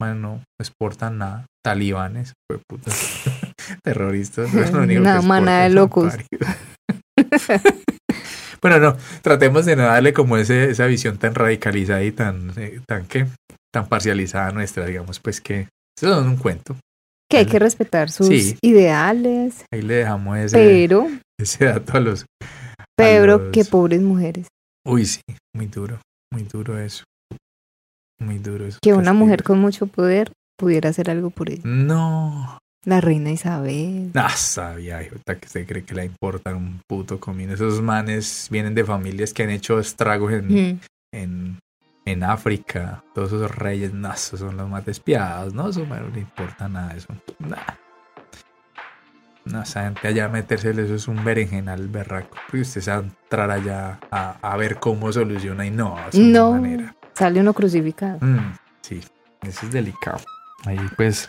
Manes no exportan nada. Talibanes. fue puta. Terroristas. es lo único que de locos. bueno, no. Tratemos de no darle como ese, esa visión tan radicalizada y tan, eh, tan que tan parcializada nuestra, digamos, pues que eso es un cuento. Que hay que respetar sus Sí. ideales, Ahí le dejamos ese, pero, ese dato a los, pero los- qué pobres mujeres. Uy, sí, muy duro, muy duro eso. Muy duro eso. Que una mujer con mucho poder pudiera hacer algo por ella. No, La reina Isabel. no sabía, que se cree que le importa un puto comino. Esos manes vienen de familias que han hecho estragos en, Mm. en, en África. Todos esos reyes, no, esos son los más despiadados, ¿no? Eso no le importa nada eso. Nah. No, esa gente allá metérsele, eso es un berenjenal berraco. Y usted se va a entrar allá a, a ver cómo soluciona y no, No. manera. Sale uno crucificado. Mm, sí, eso es delicado. Ahí pues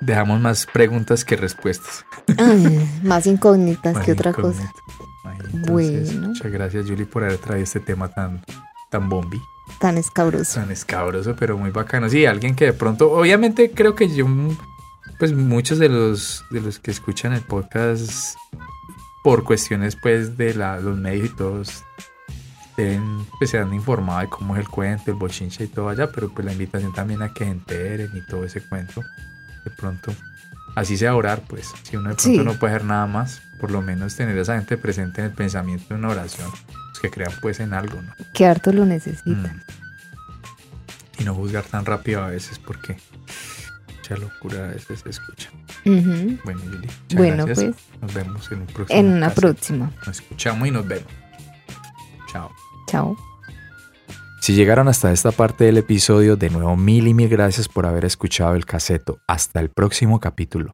dejamos más preguntas que respuestas. Ay, más incógnitas Más que otra cosa. incógnito. Ay, entonces, Bueno. Muchas gracias, Julie, por haber traído este tema tan, tan bombi, Tan escabroso. tan escabroso, pero muy bacano. Sí, alguien que de pronto, obviamente creo que yo, pues muchos de los, de los que escuchan el podcast, por cuestiones pues de la, los medios y todos, deben, pues, se han informado de cómo es el cuento, el bochinche y todo allá, pero pues la invitación también a que se enteren y todo ese cuento, de pronto, así sea orar, pues, si uno de pronto Sí. no puede hacer nada más, por lo menos tener a esa gente presente en el pensamiento de una oración, pues, que crean pues en algo, ¿no? Que harto lo necesitan. Mm. Y no juzgar tan rápido a veces porque mucha locura a veces se escucha. Bueno, muchas Bueno, gracias. pues, Nos vemos en un próximo. en una caso. próxima. Nos escuchamos y nos vemos. Chao. Chao. Si llegaron hasta esta parte del episodio, de nuevo mil y mil gracias por haber escuchado el caseto. Hasta el próximo capítulo.